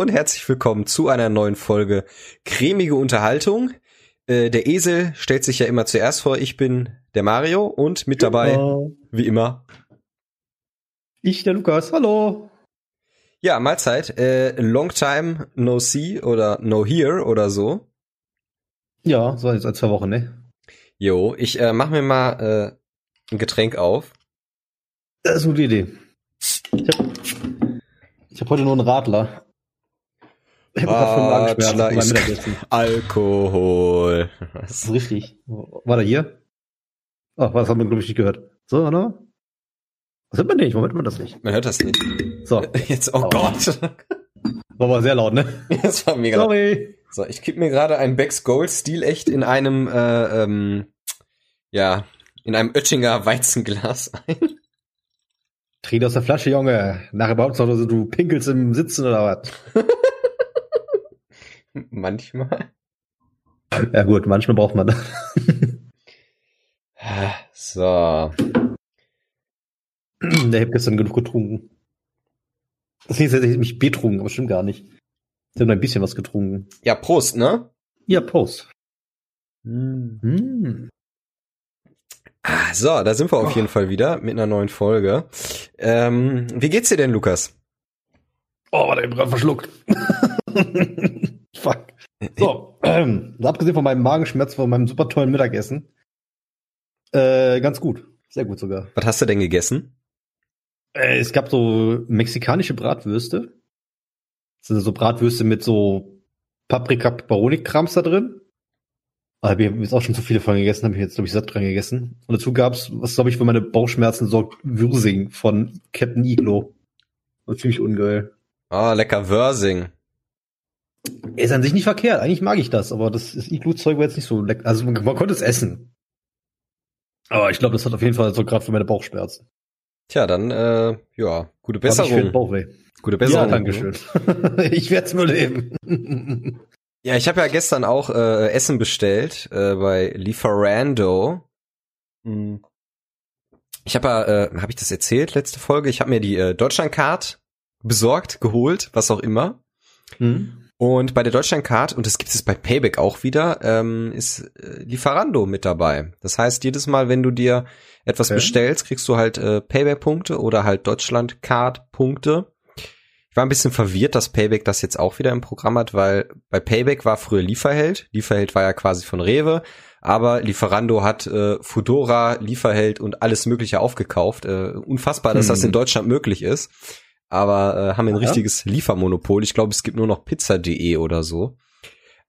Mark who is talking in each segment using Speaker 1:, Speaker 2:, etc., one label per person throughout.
Speaker 1: Und herzlich willkommen zu einer neuen Folge Cremige Unterhaltung. Äh, der Esel stellt sich ja immer zuerst vor. Ich bin der Mario und mit dabei, wie immer,
Speaker 2: Ich, der Lukas, hallo.
Speaker 1: ja, Mahlzeit. Äh, long time no see oder no hear oder so.
Speaker 2: Ja, so jetzt seit zwei Wochen, ne?
Speaker 1: Jo, ich äh, mach mir mal äh, ein Getränk auf.
Speaker 2: Das ist eine gute Idee. Ich habe ich hab heute nur einen Radler. Beim
Speaker 1: ist-. Alkohol.
Speaker 2: Das ist richtig. War der hier? Ach, was haben wir, glaube ich, nicht gehört. So, oder? Was hört man nicht? Warum hört man das nicht?
Speaker 1: Man hört das nicht.
Speaker 2: So,
Speaker 1: Jetzt, oh
Speaker 2: Oh.
Speaker 1: Gott.
Speaker 2: war aber sehr laut, ne?
Speaker 1: Das war mega. laut.
Speaker 2: Sorry.
Speaker 1: So, ich kipp mir gerade ein Becks Gold Stil echt in einem, äh, ähm, ja, in einem Oettinger Weizenglas ein.
Speaker 2: Trink aus der Flasche, Junge. Nachher behauptest du du pinkelst im Sitzen oder was?
Speaker 1: Manchmal.
Speaker 2: Ja gut, manchmal braucht man das.
Speaker 1: So.
Speaker 2: Der hat gestern genug getrunken. Das ist jetzt mich betrunken, aber stimmt gar nicht. Ich habe nur ein bisschen was getrunken.
Speaker 1: Ja, Prost, ne?
Speaker 2: Ja, Prost. Hm.
Speaker 1: Ah, so, da sind wir auf jeden Fall wieder mit einer neuen Folge. Ähm, wie geht's dir denn, Lukas?
Speaker 2: Oh, warte, ich hab gerade verschluckt. Fuck. So, ähm, abgesehen von meinem Magenschmerz von meinem super tollen Mittagessen. Äh, ganz gut. Sehr gut sogar.
Speaker 1: Was hast du denn gegessen?
Speaker 2: Äh, es gab so mexikanische Bratwürste. Das sind so Bratwürste mit so Paprika, Peperoni-Krams da drin. Aber ich habe jetzt auch schon zu viele von gegessen, habe ich jetzt, glaube ich, satt dran gegessen. Und dazu gab's, was glaube ich für meine Bauchschmerzen sorgt, Würsing von Captain Iglo. Das ist ziemlich ungeil.
Speaker 1: Oh, lecker Wörsing.
Speaker 2: Ist an sich nicht verkehrt, eigentlich mag ich das, aber das, Iglo-Zeug war jetzt nicht so lecker. Also man, man konnte es essen. Aber ich glaube, das hat auf jeden Fall so gerade für meine Bauchschmerzen.
Speaker 1: Tja, dann, äh, ja, gute Besserung.
Speaker 2: Bauchweh.
Speaker 1: Gute
Speaker 2: Ja,
Speaker 1: Besserung.
Speaker 2: danke schön. ich werde es nur leben.
Speaker 1: Ja, ich habe ja gestern auch äh, Essen bestellt äh, bei Lieferando. Hm. Ich habe ja, äh, habe ich das erzählt letzte Folge? Ich habe mir die äh, Deutschlandcard besorgt, geholt, was auch immer.
Speaker 2: hm?
Speaker 1: Und bei der Deutschlandcard, und das gibt es bei Payback auch wieder, ähm, ist äh, Lieferando mit dabei. Das heißt, jedes Mal, wenn du dir etwas
Speaker 2: Okay.
Speaker 1: bestellst, kriegst du halt äh, Payback-Punkte oder halt Deutschlandcard-Punkte. Ich war ein bisschen verwirrt, dass Payback das jetzt auch wieder im Programm hat, weil bei Payback war früher Lieferheld. Lieferheld war ja quasi von Rewe, aber Lieferando hat äh, Fudora, Lieferheld und alles Mögliche aufgekauft. Äh, unfassbar, dass
Speaker 2: Hm.
Speaker 1: das in Deutschland möglich ist. Aber äh, haben ein
Speaker 2: Aha.
Speaker 1: richtiges Liefermonopol. Ich glaube, es gibt nur noch pizza.de oder so.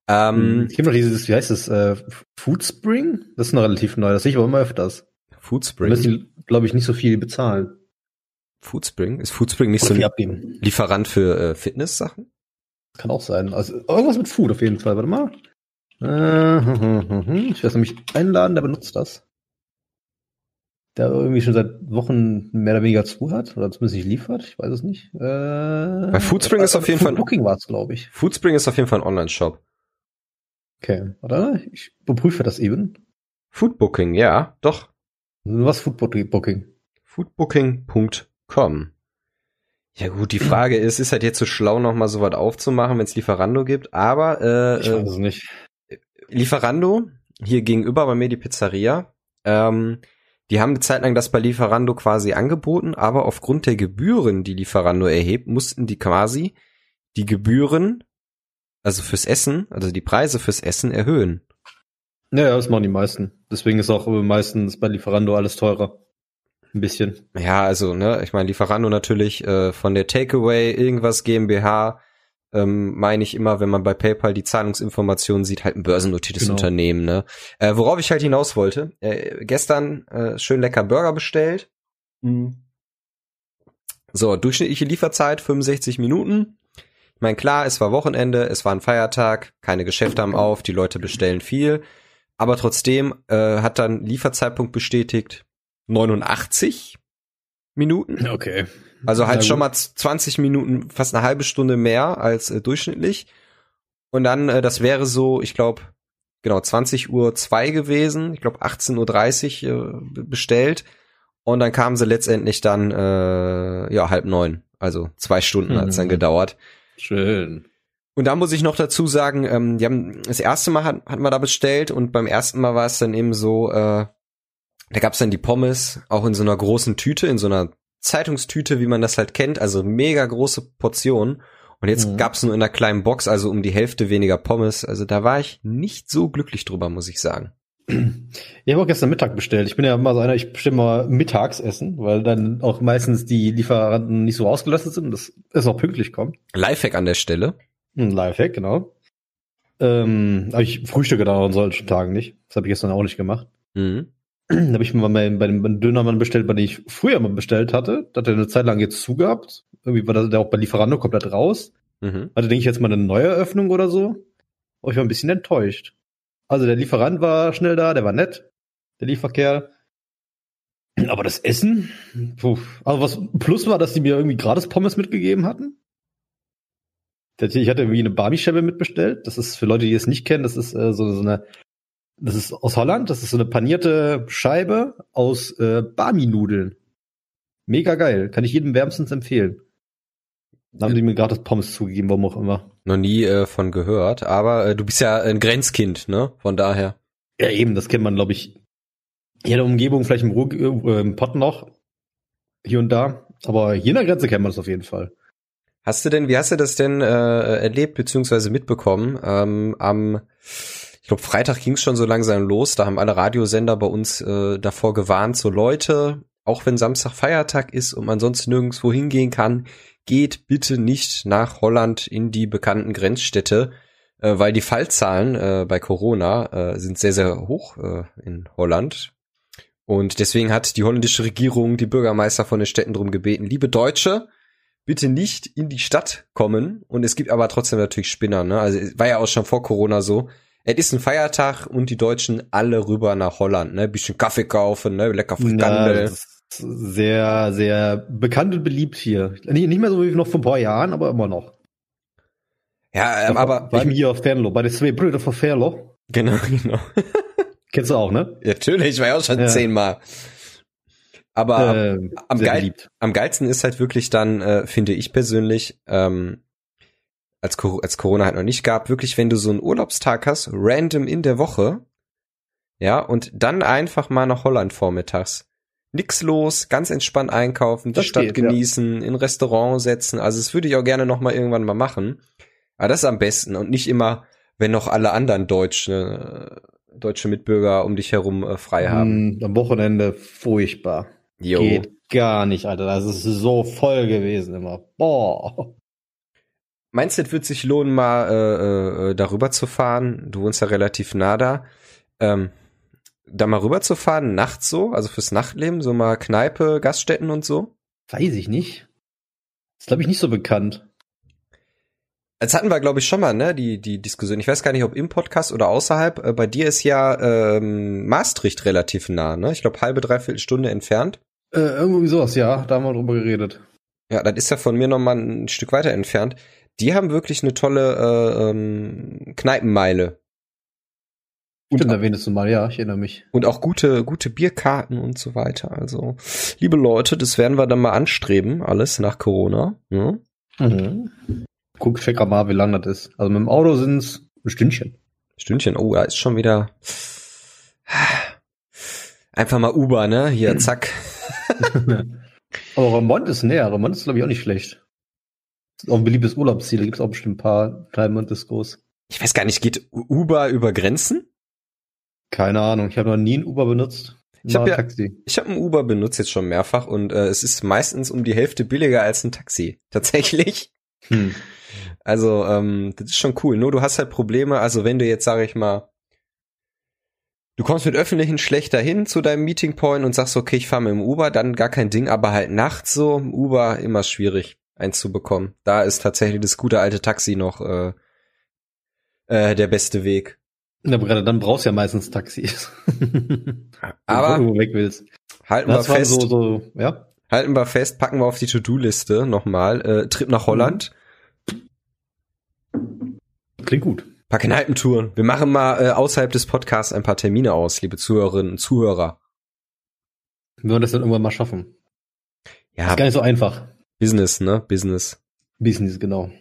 Speaker 1: Ähm,
Speaker 2: Ich habe noch dieses, wie heißt das, äh, Foodspring? Das ist noch relativ neu, das sehe ich aber immer öfters. Da
Speaker 1: Foodspring.
Speaker 2: müssen die, glaube ich, nicht so viel bezahlen.
Speaker 1: Foodspring? Ist Foodspring nicht
Speaker 2: Oder
Speaker 1: so
Speaker 2: viel
Speaker 1: ein
Speaker 2: abgeben.
Speaker 1: Lieferant für äh, Fitness-Sachen?
Speaker 2: Kann auch sein. Also irgendwas mit Food auf jeden Fall. Warte mal. Äh, hm, hm, hm, hm. Ich weiß nämlich einen Laden, der benutzt das. Der irgendwie schon seit Wochen mehr oder weniger zu hat. Oder zumindest nicht liefert. Ich weiß es nicht. Äh, Bei
Speaker 1: Foodspring ist auf jeden Fall-
Speaker 2: Booking war es, glaube ich.
Speaker 1: Foodspring ist auf jeden Fall ein Online-Shop.
Speaker 2: Okay. Warte, ich überprüfe das eben.
Speaker 1: Foodbooking, ja, doch.
Speaker 2: Was Foodbooking?
Speaker 1: Foodbooking.com. Ja gut, die Frage ist, ist halt jetzt so schlau, nochmal so was aufzumachen, wenn es Lieferando gibt, aber äh,
Speaker 2: Ich weiß es nicht.
Speaker 1: Lieferando, hier gegenüber bei mir die Pizzeria, ähm, die haben eine Zeit lang das bei Lieferando quasi angeboten, aber aufgrund der Gebühren, die Lieferando erhebt, mussten die quasi die Gebühren, also fürs Essen, also die Preise fürs Essen erhöhen.
Speaker 2: Ja, ja, das machen die meisten. Deswegen ist auch meistens bei Lieferando alles teurer. Ein bisschen.
Speaker 1: Ja, also, ne, ich meine, Lieferando natürlich äh, von der Takeaway irgendwas GmbH, ähm, meine ich immer, wenn man bei PayPal die Zahlungsinformationen sieht, halt ein börsennotiertes
Speaker 2: Genau.
Speaker 1: Unternehmen, ne? Äh, worauf ich halt hinaus wollte, äh, gestern äh, schön lecker Burger bestellt. So, durchschnittliche Lieferzeit 65 Minuten. Ich meine, klar, es war Wochenende, es war ein Feiertag, keine Geschäfte haben auf, die Leute bestellen viel. Aber trotzdem äh, hat dann Lieferzeitpunkt bestätigt 89 Minuten.
Speaker 2: Okay.
Speaker 1: Also halt schon mal 20 Minuten, fast eine halbe Stunde mehr als äh, durchschnittlich. Und dann, äh, das wäre so, ich glaube, genau, 20 Uhr zwei gewesen. Ich glaube, 18.30 Uhr äh, be- bestellt. Und dann kamen sie letztendlich dann, äh, ja, halb neun. Also zwei Stunden hat's dann
Speaker 2: Mhm.
Speaker 1: gedauert.
Speaker 2: Schön.
Speaker 1: Und da muss ich noch dazu sagen, ähm, die haben das erste Mal hat, hatten wir da bestellt und beim ersten Mal war es dann eben so, äh, da gab's dann die Pommes auch in so einer großen Tüte, in so einer Zeitungstüte, wie man das halt kennt, also mega große Portionen. Und jetzt mhm. gab's nur in einer kleinen Box, also um die Hälfte weniger Pommes. Also da war ich nicht so glücklich drüber, muss ich sagen.
Speaker 2: Ich habe auch gestern Mittag bestellt. Ich bin ja immer so einer, ich bestelle mal Mittagsessen, weil dann auch meistens die Lieferanten nicht so ausgelastet sind und das ist auch pünktlich kommt.
Speaker 1: Lifehack an der Stelle.
Speaker 2: Ein Lifehack, genau. Ähm, aber ich frühstücke da an solchen Tagen nicht. Das habe ich gestern auch nicht gemacht. Mhm. Da habe ich mal bei, bei dem Dönermann bestellt, bei dem ich früher mal bestellt hatte. Da hat er eine Zeit lang jetzt zugehabt. Irgendwie war der auch bei Lieferando komplett raus. Mhm. Hatte, denke ich, jetzt mal eine neue Eröffnung oder so. Aber ich war ein bisschen enttäuscht. Also der Lieferant war schnell da, der war nett, der Lieferkerl. Aber das Essen, puh. also was plus war, dass die mir irgendwie gratis Pommes mitgegeben hatten. Ich hatte irgendwie eine Bami-Scheibe mitbestellt. Das ist für Leute, die es nicht kennen, das ist äh, so, so eine das ist aus Holland. Das ist so eine panierte Scheibe aus äh, Bami-Nudeln. Mega geil. Kann ich jedem wärmstens empfehlen. Da haben die mir gerade das Pommes zugegeben, warum auch immer.
Speaker 1: Noch nie äh, von gehört, aber äh, du bist ja ein Grenzkind, ne? Von daher.
Speaker 2: Ja, eben, das kennt man, glaube ich, hier in der Umgebung, vielleicht im, Ruhr, äh, im Pott noch, hier und da. Aber hier in der Grenze kennt man das auf jeden Fall.
Speaker 1: Hast du denn, wie hast du das denn äh, erlebt beziehungsweise mitbekommen? Ähm, am ich glaube, Freitag ging es schon so langsam los. Da haben alle Radiosender bei uns äh, davor gewarnt, so Leute, auch wenn Samstag Feiertag ist und man sonst nirgendwo hingehen kann, geht bitte nicht nach Holland in die bekannten Grenzstädte, äh, weil die Fallzahlen äh, bei Corona äh, sind sehr, sehr hoch äh, in Holland. Und deswegen hat die holländische Regierung die Bürgermeister von den Städten drum gebeten, liebe Deutsche, bitte nicht in die Stadt kommen. Und es gibt aber trotzdem natürlich Spinner, ne? Also war ja auch schon vor Corona so es ist ein Feiertag und die Deutschen alle rüber nach Holland, ne? Bisschen Kaffee kaufen, ne? Lecker Frikandel. Ja,
Speaker 2: sehr, sehr bekannt und beliebt hier. Nicht, nicht mehr so wie noch vor ein paar Jahren, aber immer noch.
Speaker 1: Ja, ähm, aber.
Speaker 2: Bei mir auf Fernlo, bei den zwei Brüder von Fernlo.
Speaker 1: Genau, genau.
Speaker 2: Kennst du auch, ne?
Speaker 1: Ja, natürlich, ich war ja auch schon ja. zehnmal. Aber äh, am, geil, am geilsten ist halt wirklich dann, äh, finde ich persönlich, ähm, als, als Corona halt noch nicht gab, wirklich, wenn du so einen Urlaubstag hast, random in der Woche, ja, und dann einfach mal nach Holland vormittags. Nix los, ganz entspannt einkaufen, die das Stadt geht, genießen, ja. in Restaurant setzen. Also das würde ich auch gerne noch mal irgendwann mal machen. Aber das ist am besten und nicht immer, wenn noch alle anderen deutsche, deutsche Mitbürger um dich herum äh, frei haben.
Speaker 2: Mm, am Wochenende furchtbar. Jo. Geht gar nicht, Alter. Das ist so voll gewesen immer. Boah.
Speaker 1: Meinst du, es wird sich lohnen, mal äh, äh, darüber zu fahren? Du wohnst ja relativ nah da. Ähm, da mal rüber zu fahren, nachts so, also fürs Nachtleben, so mal Kneipe, Gaststätten und so?
Speaker 2: Weiß ich nicht. Ist, glaube ich, nicht so bekannt.
Speaker 1: Jetzt hatten wir, glaube ich, schon mal, ne, die, die Diskussion. Ich weiß gar nicht, ob im Podcast oder außerhalb. Äh, bei dir ist ja ähm, Maastricht relativ nah, ne? Ich glaube, halbe, dreiviertel Stunde entfernt.
Speaker 2: Äh, irgendwie sowas, ja. Da haben wir drüber geredet.
Speaker 1: Ja, das ist ja von mir noch mal ein Stück weiter entfernt die haben wirklich eine tolle äh, ähm, Kneipenmeile.
Speaker 2: Und da erwähntest du mal, ja, ich erinnere mich.
Speaker 1: Und auch gute, gute Bierkarten und so weiter. Also, liebe Leute, das werden wir dann mal anstreben, alles nach Corona. Ja?
Speaker 2: Mhm. Guck, check mal, wie lang das ist. Also mit dem Auto sind es ein Stündchen.
Speaker 1: Stündchen, oh, da ist schon wieder. Einfach mal Uber, ne? Hier, zack.
Speaker 2: Aber Remont ist näher. Remont ist, glaube ich, auch nicht schlecht auch ein beliebtes Urlaubsziel. Da gibt es auch bestimmt ein paar Diamond Discos.
Speaker 1: Ich weiß gar nicht, geht Uber über Grenzen?
Speaker 2: Keine Ahnung, ich habe noch nie ein Uber benutzt.
Speaker 1: Ich habe ja, ich habe ein Uber benutzt jetzt schon mehrfach und äh, es ist meistens um die Hälfte billiger als ein Taxi. Tatsächlich. Hm. Also ähm, das ist schon cool. Nur du hast halt Probleme. Also wenn du jetzt sage ich mal, du kommst mit öffentlichen schlechter hin zu deinem Meeting Point und sagst okay, ich fahre mit dem Uber, dann gar kein Ding. Aber halt nachts so Uber immer schwierig eins zu bekommen. Da ist tatsächlich das gute alte Taxi noch äh, äh, der beste Weg.
Speaker 2: Na, aber gerade dann brauchst du ja meistens Taxis.
Speaker 1: aber
Speaker 2: wenn du weg willst.
Speaker 1: Halten das wir fest. So, so, ja? Halten wir fest, packen wir auf die To-Do-Liste nochmal. Äh, Trip nach Holland.
Speaker 2: Klingt gut.
Speaker 1: Paar Kneipentouren. Wir machen mal äh, außerhalb des Podcasts ein paar Termine aus, liebe Zuhörerinnen und Zuhörer.
Speaker 2: Wir wollen das dann irgendwann mal schaffen.
Speaker 1: Ja.
Speaker 2: ist gar nicht so einfach.
Speaker 1: Business, ne? Business.
Speaker 2: Business, genau.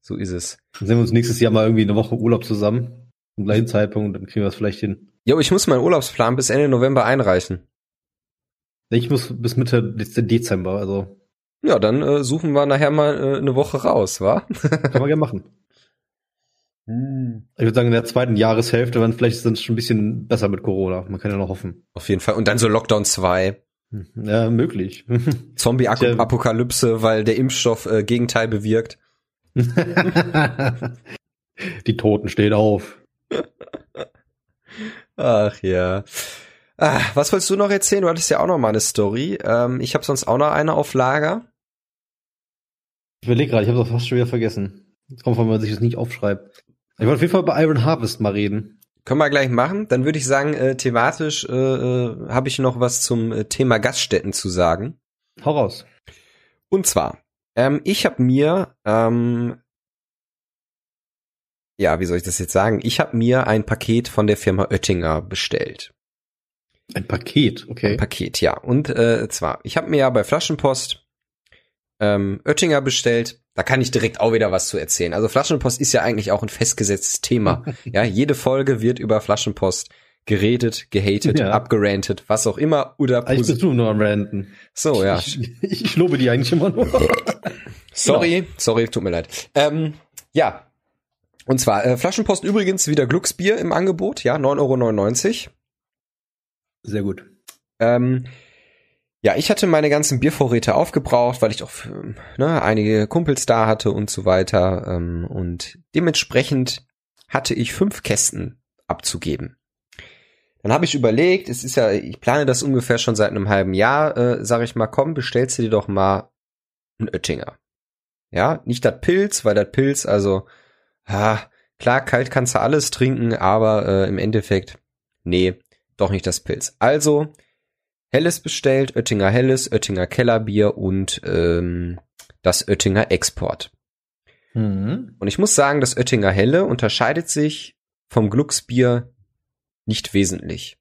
Speaker 1: So ist es.
Speaker 2: Dann sehen wir uns nächstes Jahr mal irgendwie eine Woche Urlaub zusammen. Zum gleichen Zeitpunkt, dann kriegen wir es vielleicht hin.
Speaker 1: Jo, ich muss meinen Urlaubsplan bis Ende November einreichen.
Speaker 2: Ich muss bis Mitte Dezember, also.
Speaker 1: Ja, dann äh, suchen wir nachher mal äh, eine Woche raus, wa?
Speaker 2: Kann man gerne machen. Ich würde sagen, in der zweiten Jahreshälfte, wenn vielleicht ist es schon ein bisschen besser mit Corona. Man kann ja noch hoffen.
Speaker 1: Auf jeden Fall. Und dann so Lockdown 2.
Speaker 2: Ja, möglich.
Speaker 1: Zombie-Apokalypse, weil der Impfstoff äh, Gegenteil bewirkt.
Speaker 2: Die Toten stehen auf.
Speaker 1: Ach ja. Ah, was wolltest du noch erzählen? Du hattest ja auch noch mal eine Story. Ähm, ich habe sonst auch noch eine auf Lager.
Speaker 2: Ich überlege gerade, ich habe das fast schon wieder vergessen. Jetzt kommt, wenn man sich das nicht aufschreibt. Ich wollte auf jeden Fall über Iron Harvest mal reden.
Speaker 1: Können wir gleich machen. Dann würde ich sagen, äh, thematisch äh, äh, habe ich noch was zum äh, Thema Gaststätten zu sagen.
Speaker 2: Hau raus.
Speaker 1: Und zwar, ähm, ich habe mir, ähm, ja, wie soll ich das jetzt sagen? Ich habe mir ein Paket von der Firma Oettinger bestellt.
Speaker 2: Ein Paket, okay.
Speaker 1: Ein Paket, ja. Und äh, zwar, ich habe mir ja bei Flaschenpost ähm, Oettinger bestellt. Da kann ich direkt auch wieder was zu erzählen. Also Flaschenpost ist ja eigentlich auch ein festgesetztes Thema. ja, jede Folge wird über Flaschenpost geredet, gehatet,
Speaker 2: Ja.
Speaker 1: abgerantet, was auch immer. Oder
Speaker 2: Eigentlich
Speaker 1: posi-
Speaker 2: bist du nur am Ranten.
Speaker 1: so, ja.
Speaker 2: Ich, ich, ich lobe die eigentlich immer nur.
Speaker 1: Sorry, sorry, tut mir leid. Ähm, ja. Und zwar, äh, Flaschenpost übrigens wieder Glücksbier im Angebot, ja, 9,99 Euro.
Speaker 2: Sehr gut.
Speaker 1: Ähm, ja, ich hatte meine ganzen Biervorräte aufgebraucht, weil ich auch ähm, ne, einige Kumpels da hatte und so weiter. Ähm, und dementsprechend hatte ich fünf Kästen abzugeben. Dann habe ich überlegt, es ist ja, ich plane das ungefähr schon seit einem halben Jahr, äh, sage ich mal, komm, bestellst du dir doch mal einen Oettinger. Ja, nicht das Pilz, weil das Pilz, also, ah, klar, kalt kannst du alles trinken, aber äh, im Endeffekt, nee, doch nicht das Pilz. Also, Helles bestellt, Oettinger Helles, Oettinger Kellerbier und ähm, das Oettinger Export.
Speaker 2: Mhm.
Speaker 1: Und ich muss sagen, das Oettinger Helle unterscheidet sich vom Glucksbier nicht wesentlich.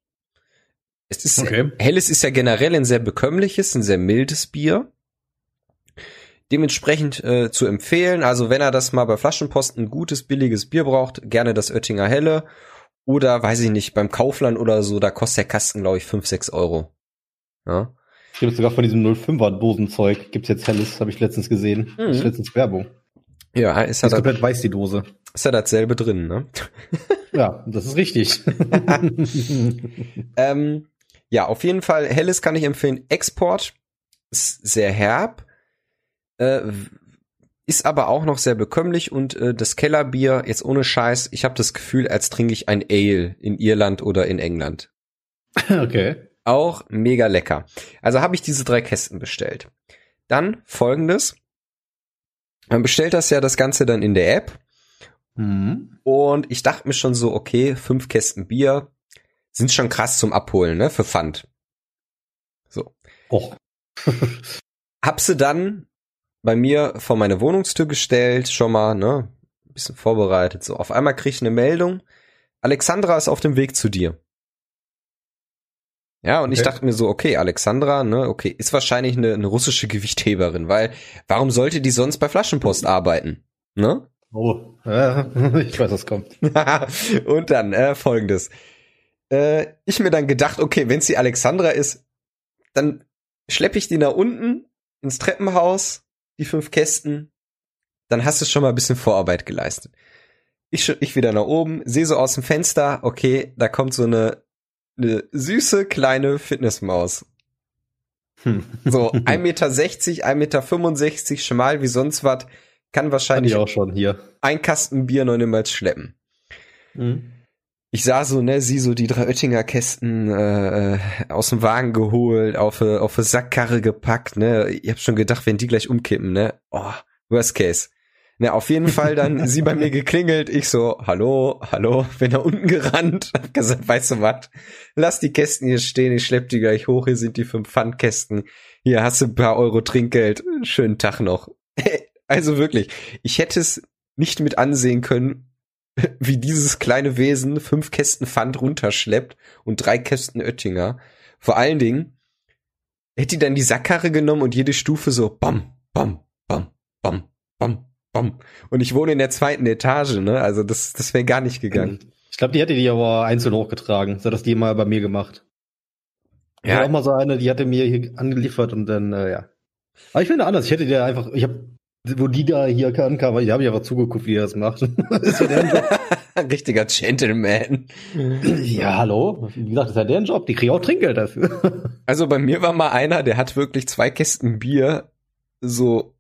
Speaker 1: Es ist
Speaker 2: Okay.
Speaker 1: Helles ist ja generell ein sehr bekömmliches, ein sehr mildes Bier. Dementsprechend äh, zu empfehlen. Also wenn er das mal bei Flaschenpost ein gutes, billiges Bier braucht, gerne das Oettinger Helle. Oder weiß ich nicht, beim Kaufland oder so, da kostet der Kasten, glaube ich, 5, 6 Euro. Ja.
Speaker 2: Es gibt sogar von diesem 05er Dosenzeug, gibt's jetzt helles, habe ich letztens gesehen.
Speaker 1: Mhm.
Speaker 2: Das ist letztens Werbung.
Speaker 1: Ja, ist
Speaker 2: Ist komplett weiß die Dose.
Speaker 1: ist ja dasselbe drin, ne?
Speaker 2: Ja, das ist richtig.
Speaker 1: Ähm, ja, auf jeden Fall, Helles kann ich empfehlen. Export ist sehr herb, äh, ist aber auch noch sehr bekömmlich und äh, das Kellerbier, jetzt ohne Scheiß, ich habe das Gefühl, als trinke ich ein Ale in Irland oder in England.
Speaker 2: okay.
Speaker 1: Auch mega lecker. Also habe ich diese drei Kästen bestellt. Dann folgendes. Man bestellt das ja das Ganze dann in der App
Speaker 2: Mhm.
Speaker 1: und ich dachte mir schon so, okay, fünf Kästen Bier sind schon krass zum Abholen, ne, für Pfand. So.
Speaker 2: Och.
Speaker 1: Hab sie dann bei mir vor meine Wohnungstür gestellt, schon mal, ne, ein bisschen vorbereitet. So, auf einmal krieg ich eine Meldung. Alexandra ist auf dem Weg zu dir. Ja, und ich
Speaker 2: Okay.
Speaker 1: dachte mir so, okay, Alexandra, ne, okay, ist wahrscheinlich eine, eine russische Gewichtheberin, weil warum sollte die sonst bei Flaschenpost arbeiten? Ne?
Speaker 2: Oh. Ja, ich weiß, was kommt.
Speaker 1: und dann äh, folgendes. Äh, ich mir dann gedacht, okay, wenn sie Alexandra ist, dann schleppe ich die nach unten ins Treppenhaus, die fünf Kästen, dann hast du schon mal ein bisschen Vorarbeit geleistet. Ich, ich wieder nach oben, sehe so aus dem Fenster, okay, da kommt so eine, eine süße kleine Fitnessmaus.
Speaker 2: Hm.
Speaker 1: So 1,60 Meter, 1,65 Meter, schmal wie sonst was, kann wahrscheinlich
Speaker 2: ich auch schon hier.
Speaker 1: ein Kasten Bier noch niemals schleppen.
Speaker 2: Mhm.
Speaker 1: ich sah so, ne, sie so die drei Oettinger Kästen äh, äh, aus dem Wagen geholt, auf eine auf eine Sackkarre gepackt, ne. Ich hab schon gedacht, wenn die gleich umkippen, ne. Oh, worst case. Ne, auf jeden Fall dann sie bei mir geklingelt, ich so, hallo, hallo, bin da unten gerannt, hab gesagt, weißt du was, lass die Kästen hier stehen, ich schlepp die gleich hoch, hier sind die fünf Pfandkästen, hier hast du ein paar Euro Trinkgeld, schönen Tag noch. Also wirklich, ich hätte es nicht mit ansehen können, wie dieses kleine Wesen fünf Kästen Pfand runterschleppt und drei Kästen Oettinger. Vor allen Dingen hätte die dann die Sackkarre genommen und jede Stufe so bam, bam, bam, bam, bam, Bom. Und ich wohne in der zweiten Etage, ne? Also das, das wäre gar nicht gegangen.
Speaker 2: Ich glaube, die hätte die aber einzeln hochgetragen. So hat das die mal bei mir gemacht. Ja. Auch mal so eine, die hatte mir hier angeliefert und dann, äh, ja. Aber ich finde anders. Ich hätte dir einfach, ich habe, wo die da hier ankam, ich habe ich einfach zugeguckt, wie er das macht. das
Speaker 1: ja Richtiger Gentleman.
Speaker 2: Ja, hallo. Wie gesagt, das ist ja deren Job. Die kriegen auch Trinkgeld dafür.
Speaker 1: Also bei mir war mal einer, der hat wirklich zwei Kästen Bier so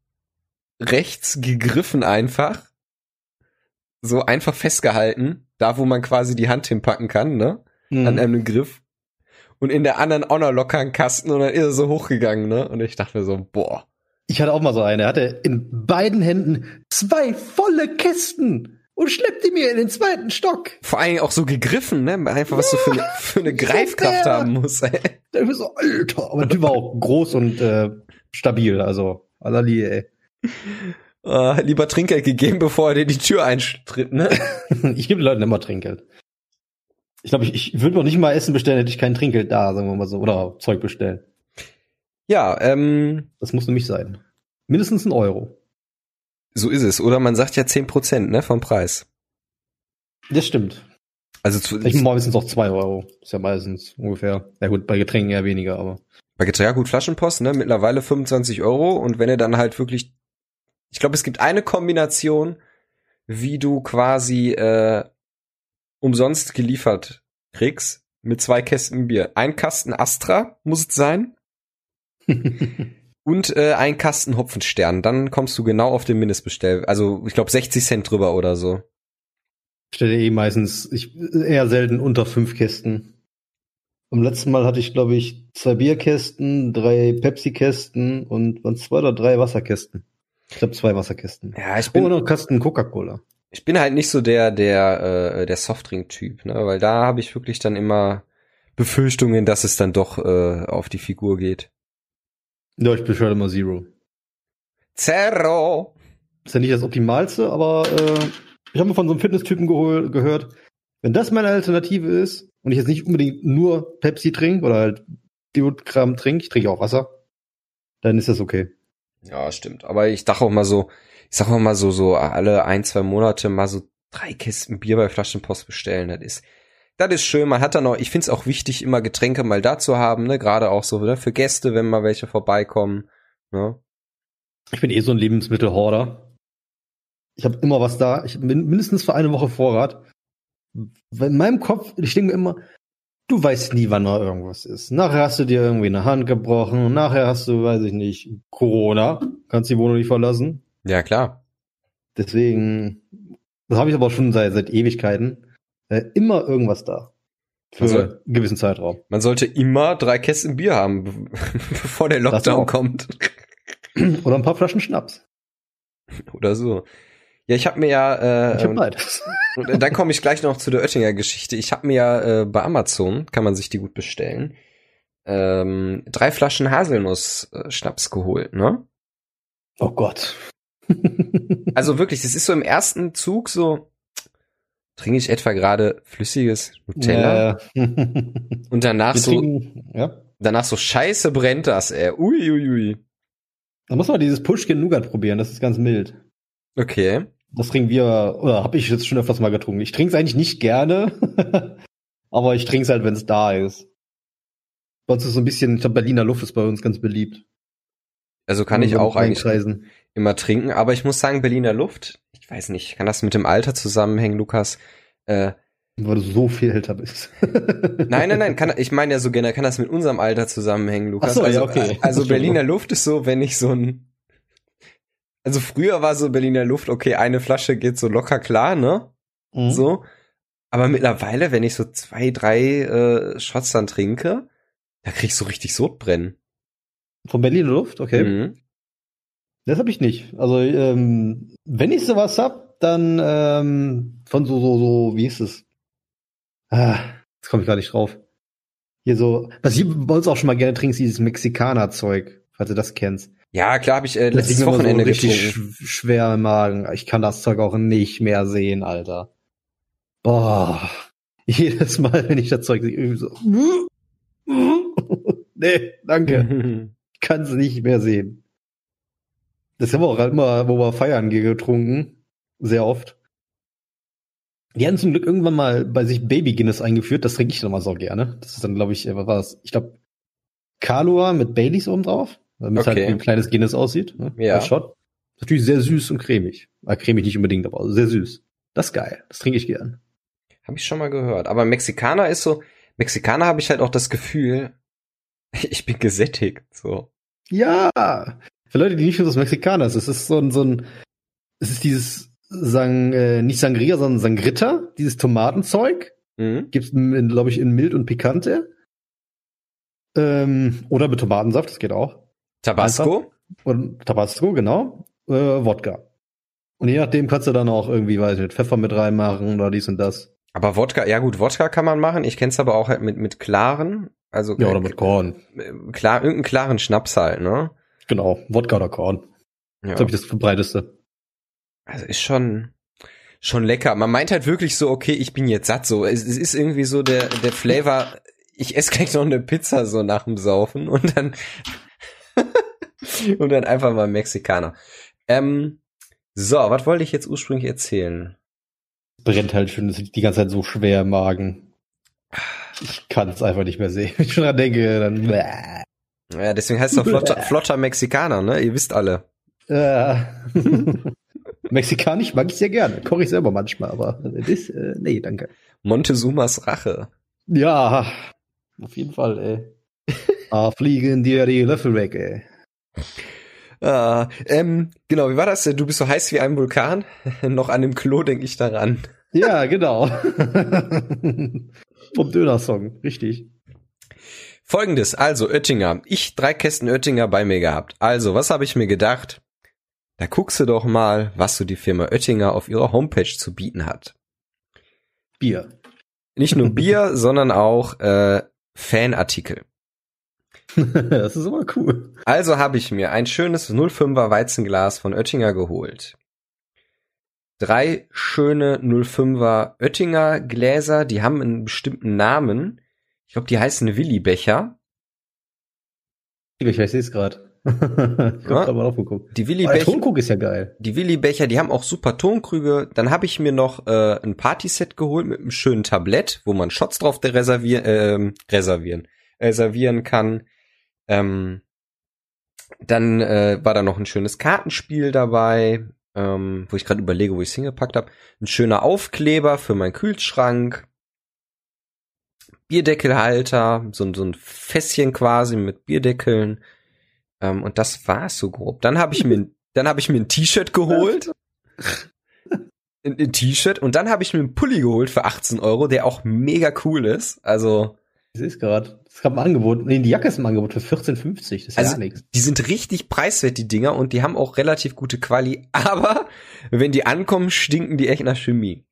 Speaker 1: rechts gegriffen einfach. So einfach festgehalten. Da, wo man quasi die Hand hinpacken kann, ne? Mhm. An einem Griff. Und in der anderen auch noch locker einen Kasten und dann ist er so hochgegangen, ne? Und ich dachte mir so, boah.
Speaker 2: Ich hatte auch mal so einen. Er hatte in beiden Händen zwei volle Kästen und schleppte mir in den zweiten Stock.
Speaker 1: Vor allem auch so gegriffen, ne? Einfach was ja, du für eine, für eine Greifkraft so haben musst, ey.
Speaker 2: Der ist so, Alter. Aber der Typ war auch groß und äh, stabil, also Alali, ey.
Speaker 1: Uh, lieber Trinkgeld gegeben, bevor er dir die Tür einstritt, ne?
Speaker 2: ich gebe Leuten immer Trinkgeld. Ich glaube, ich, ich würde noch nicht mal Essen bestellen, hätte ich kein Trinkgeld da, sagen wir mal so. Oder Zeug bestellen.
Speaker 1: Ja, ähm.
Speaker 2: Das muss nämlich sein. Mindestens ein Euro.
Speaker 1: So ist es. Oder man sagt ja zehn Prozent, ne, vom Preis.
Speaker 2: Das stimmt.
Speaker 1: Also zu,
Speaker 2: ich meistens auch zwei Euro. Ist ja meistens ungefähr. Ja gut, bei Getränken eher weniger, aber.
Speaker 1: Bei Getränken, ja gut, Flaschenpost, ne, mittlerweile 25 Euro. Und wenn er dann halt wirklich, ich glaube, es gibt eine Kombination, wie du quasi äh, umsonst geliefert kriegst mit zwei Kästen Bier. Ein Kasten Astra muss es sein. und äh, ein Kasten Hopfenstern. Dann kommst du genau auf den Mindestbestell. Also ich glaube 60 Cent drüber oder so.
Speaker 2: Ich stelle eh meistens ich, eher selten unter fünf Kästen. Am letzten Mal hatte ich, glaube ich, zwei Bierkästen, drei Pepsi-Kästen und waren zwei oder drei Wasserkästen. Ich glaube zwei Wasserkästen.
Speaker 1: Ja, ich bin.
Speaker 2: Oh, noch Kasten Coca-Cola
Speaker 1: ich bin halt nicht so der der äh, der Softdrink-Typ, ne, weil da habe ich wirklich dann immer Befürchtungen, dass es dann doch äh, auf die Figur geht.
Speaker 2: Ja, ich bestelle immer Zero.
Speaker 1: Zero.
Speaker 2: Ist ja nicht das Optimalste, aber äh, ich habe mal von so einem Fitnesstypen gehört, wenn das meine Alternative ist und ich jetzt nicht unbedingt nur Pepsi trinke oder halt Kram trinke, ich trinke auch Wasser, dann ist das okay.
Speaker 1: Ja, stimmt. Aber ich dachte auch mal so, ich sag mal so, so alle ein, zwei Monate mal so drei Kisten Bier bei Flaschenpost bestellen. Das ist, das ist schön. Man hat dann auch, ich find's auch wichtig, immer Getränke mal da zu haben, ne? Gerade auch so, ne? Für Gäste, wenn mal welche vorbeikommen. Ne?
Speaker 2: Ich bin eh so ein Lebensmittelhorder. Ich habe immer was da. Ich bin mindestens für eine Woche Vorrat. In meinem Kopf, ich denke mir immer, du weißt nie, wann noch irgendwas ist. Nachher hast du dir irgendwie eine Hand gebrochen, nachher hast du, weiß ich nicht, Corona, kannst die Wohnung nicht verlassen.
Speaker 1: Ja, klar.
Speaker 2: Deswegen, das habe ich aber schon seit, seit Ewigkeiten, äh, immer irgendwas da. Für also, einen gewissen Zeitraum.
Speaker 1: Man sollte immer drei Kästen Bier haben, bevor der Lockdown kommt.
Speaker 2: Oder ein paar Flaschen Schnaps.
Speaker 1: Oder so. Ja, ich habe mir ja. Äh,
Speaker 2: ich hab beides.
Speaker 1: Und dann komme ich gleich noch zu der Oettinger Geschichte. Ich habe mir ja äh, bei Amazon, kann man sich die gut bestellen, ähm, drei Flaschen Haselnuss-Schnaps geholt, ne?
Speaker 2: Oh Gott
Speaker 1: also wirklich, es ist so im ersten Zug so, trinke ich etwa gerade flüssiges Nutella ja. und danach Wir so, trinken, ja. danach so scheiße brennt das, ey. Ui, ui, ui.
Speaker 2: Da muss man dieses Pushkin Nougat probieren, das ist ganz mild.
Speaker 1: Okay.
Speaker 2: Das trinken wir, oder habe ich jetzt schon öfters mal getrunken. Ich trinke es eigentlich nicht gerne, aber ich trinke es halt, wenn es da ist. Bei uns ist so ein bisschen, ich glaube, Berliner Luft ist bei uns ganz beliebt.
Speaker 1: Also kann ich auch eigentlich Kreisen. immer trinken, aber ich muss sagen, Berliner Luft, ich weiß nicht, kann das mit dem Alter zusammenhängen, Lukas? Äh,
Speaker 2: Weil du so viel älter bist.
Speaker 1: nein, nein, nein, kann, ich meine ja so generell, kann das mit unserem Alter zusammenhängen, Lukas?
Speaker 2: Ach so,
Speaker 1: also,
Speaker 2: ja, okay.
Speaker 1: Also Berliner Luft ist so, wenn ich so ein, also früher war so Berliner Luft, okay, eine Flasche geht so locker klar, ne? Mhm. So. Aber mittlerweile, wenn ich so zwei, drei äh, Shots dann trinke, da krieg ich so richtig Sodbrennen.
Speaker 2: Von Berliner Luft, okay. Mhm. Das habe ich nicht. Also ähm, wenn ich sowas hab, dann ähm, von so so so wie ist es? Ah, jetzt komme ich gar nicht drauf. Hier so, was ich bei uns auch schon mal gerne trinkst, dieses Mexikaner-Zeug, falls du das kennst.
Speaker 1: Ja, klar, habe ich äh, letztes Wochenende
Speaker 2: so richtig sch schwer im Magen. Ich kann das Zeug auch nicht mehr sehen, Alter. Boah. Jedes Mal, wenn ich das Zeug sehe, so. nee, danke. kann es nicht mehr sehen. Das haben wir auch immer, wo wir feiern getrunken. Sehr oft. Die hatten zum Glück irgendwann mal bei sich Baby Guinness eingeführt. Das trinke ich dann mal so gerne. Das ist dann, glaube ich, äh, was war das? Ich glaube, Kalua mit Baileys oben drauf. Damit es
Speaker 1: Okay.
Speaker 2: halt wie ein kleines Guinness aussieht. Ne?
Speaker 1: Ja.
Speaker 2: Als Shot. Natürlich sehr süß und cremig. Ah, cremig nicht unbedingt, aber sehr süß. Das ist geil. Das trinke ich gern.
Speaker 1: Habe ich schon mal gehört. Aber Mexikaner ist so, Mexikaner habe ich halt auch das Gefühl, ich bin gesättigt. So.
Speaker 2: Ja. Für Leute, die nicht wissen, was Mexikaner ist, es ist so ein, so ein, es ist dieses Sang, äh, nicht Sangria, sondern Sangrita, dieses Tomatenzeug.
Speaker 1: Mhm.
Speaker 2: Gibt's, glaube ich, in mild und pikante. Ähm, oder mit Tomatensaft, das geht auch.
Speaker 1: Tabasco?
Speaker 2: Und Tabasco, genau. Äh, Wodka. Und je nachdem kannst du dann auch irgendwie, weiß ich nicht, Pfeffer mit reinmachen oder dies und das.
Speaker 1: Aber Wodka, ja gut, Wodka kann man machen. Ich kenn's aber auch halt mit, mit klaren, also
Speaker 2: Ja, oder mit Korn.
Speaker 1: äh, klar, irgendeinen klaren Schnaps halt, ne?
Speaker 2: Genau, Wodka oder Korn.
Speaker 1: Ja.
Speaker 2: Das glaube ich das verbreiteste.
Speaker 1: Also ist schon, schon lecker. Man meint halt wirklich so, okay, ich bin jetzt satt, so. Es, es ist irgendwie so der, der Flavor, ich esse gleich noch eine Pizza so nach dem Saufen und dann, und dann einfach mal Mexikaner. Ähm, so, was wollte ich jetzt ursprünglich erzählen?
Speaker 2: Brennt halt schon, die ganze Zeit so schwer im Magen. Ich kann es einfach nicht mehr sehen. Wenn ich schon dran denke, dann. Bäh.
Speaker 1: Ja, deswegen heißt es doch flotter, flotter Mexikaner, ne? Ihr wisst alle.
Speaker 2: Äh. Mexikanisch mag ich sehr gerne. Koche ich selber manchmal, aber das, äh, nee, danke.
Speaker 1: Montezumas Rache.
Speaker 2: Ja, auf jeden Fall, ey. ah, fliegen dir die Löffel weg, ey.
Speaker 1: Ah, ähm, genau, wie war das? Du bist so heiß wie ein Vulkan? Noch an dem Klo denke ich daran.
Speaker 2: Ja, genau. Vom Döner-Song, richtig.
Speaker 1: Folgendes, also Oettinger. Ich drei Kästen Oettinger bei mir gehabt. Also, was habe ich mir gedacht? Da guckst du doch mal, was so die Firma Oettinger auf ihrer Homepage zu bieten hat.
Speaker 2: Bier.
Speaker 1: Nicht nur Bier, sondern auch äh, Fanartikel.
Speaker 2: das ist immer cool.
Speaker 1: Also habe ich mir ein schönes 05er Weizenglas von Oettinger geholt. Drei schöne 05er Oettinger Gläser, die haben einen bestimmten Namen. Ich glaube, die heißen Willi-Becher.
Speaker 2: Ich weiß es gerade. ich
Speaker 1: Ja.
Speaker 2: hab da mal aufgeguckt.
Speaker 1: Die
Speaker 2: Oh, der
Speaker 1: Willi-Becher,
Speaker 2: Tonguck ist ja geil.
Speaker 1: die Willi-Becher, die haben auch super Tonkrüge. Dann habe ich mir noch äh, ein Partyset geholt mit einem schönen Tablett, wo man Shots drauf reservieren, ähm, reservieren, äh, servieren kann. Ähm, dann äh, war da noch ein schönes Kartenspiel dabei, ähm, wo ich gerade überlege, wo ich es hingepackt habe. Ein schöner Aufkleber für meinen Kühlschrank. Bierdeckelhalter, so, ein- so ein Fässchen quasi mit Bierdeckeln. Ähm, und das war's so grob. Dann habe ich mir, dann habe ich mir ein T-Shirt geholt. Ein, ein T-Shirt und dann habe ich mir einen Pulli geholt für 18 Euro, der auch mega cool ist. Also
Speaker 2: Ich sehe es gerade. Das kam im Angebot. Nee, die Jacke ist im Angebot für 14,50. Das ist
Speaker 1: Also,
Speaker 2: ja nichts.
Speaker 1: Die sind richtig preiswert, die Dinger, und die haben auch relativ gute Quali. Aber wenn die ankommen, stinken die echt nach Chemie.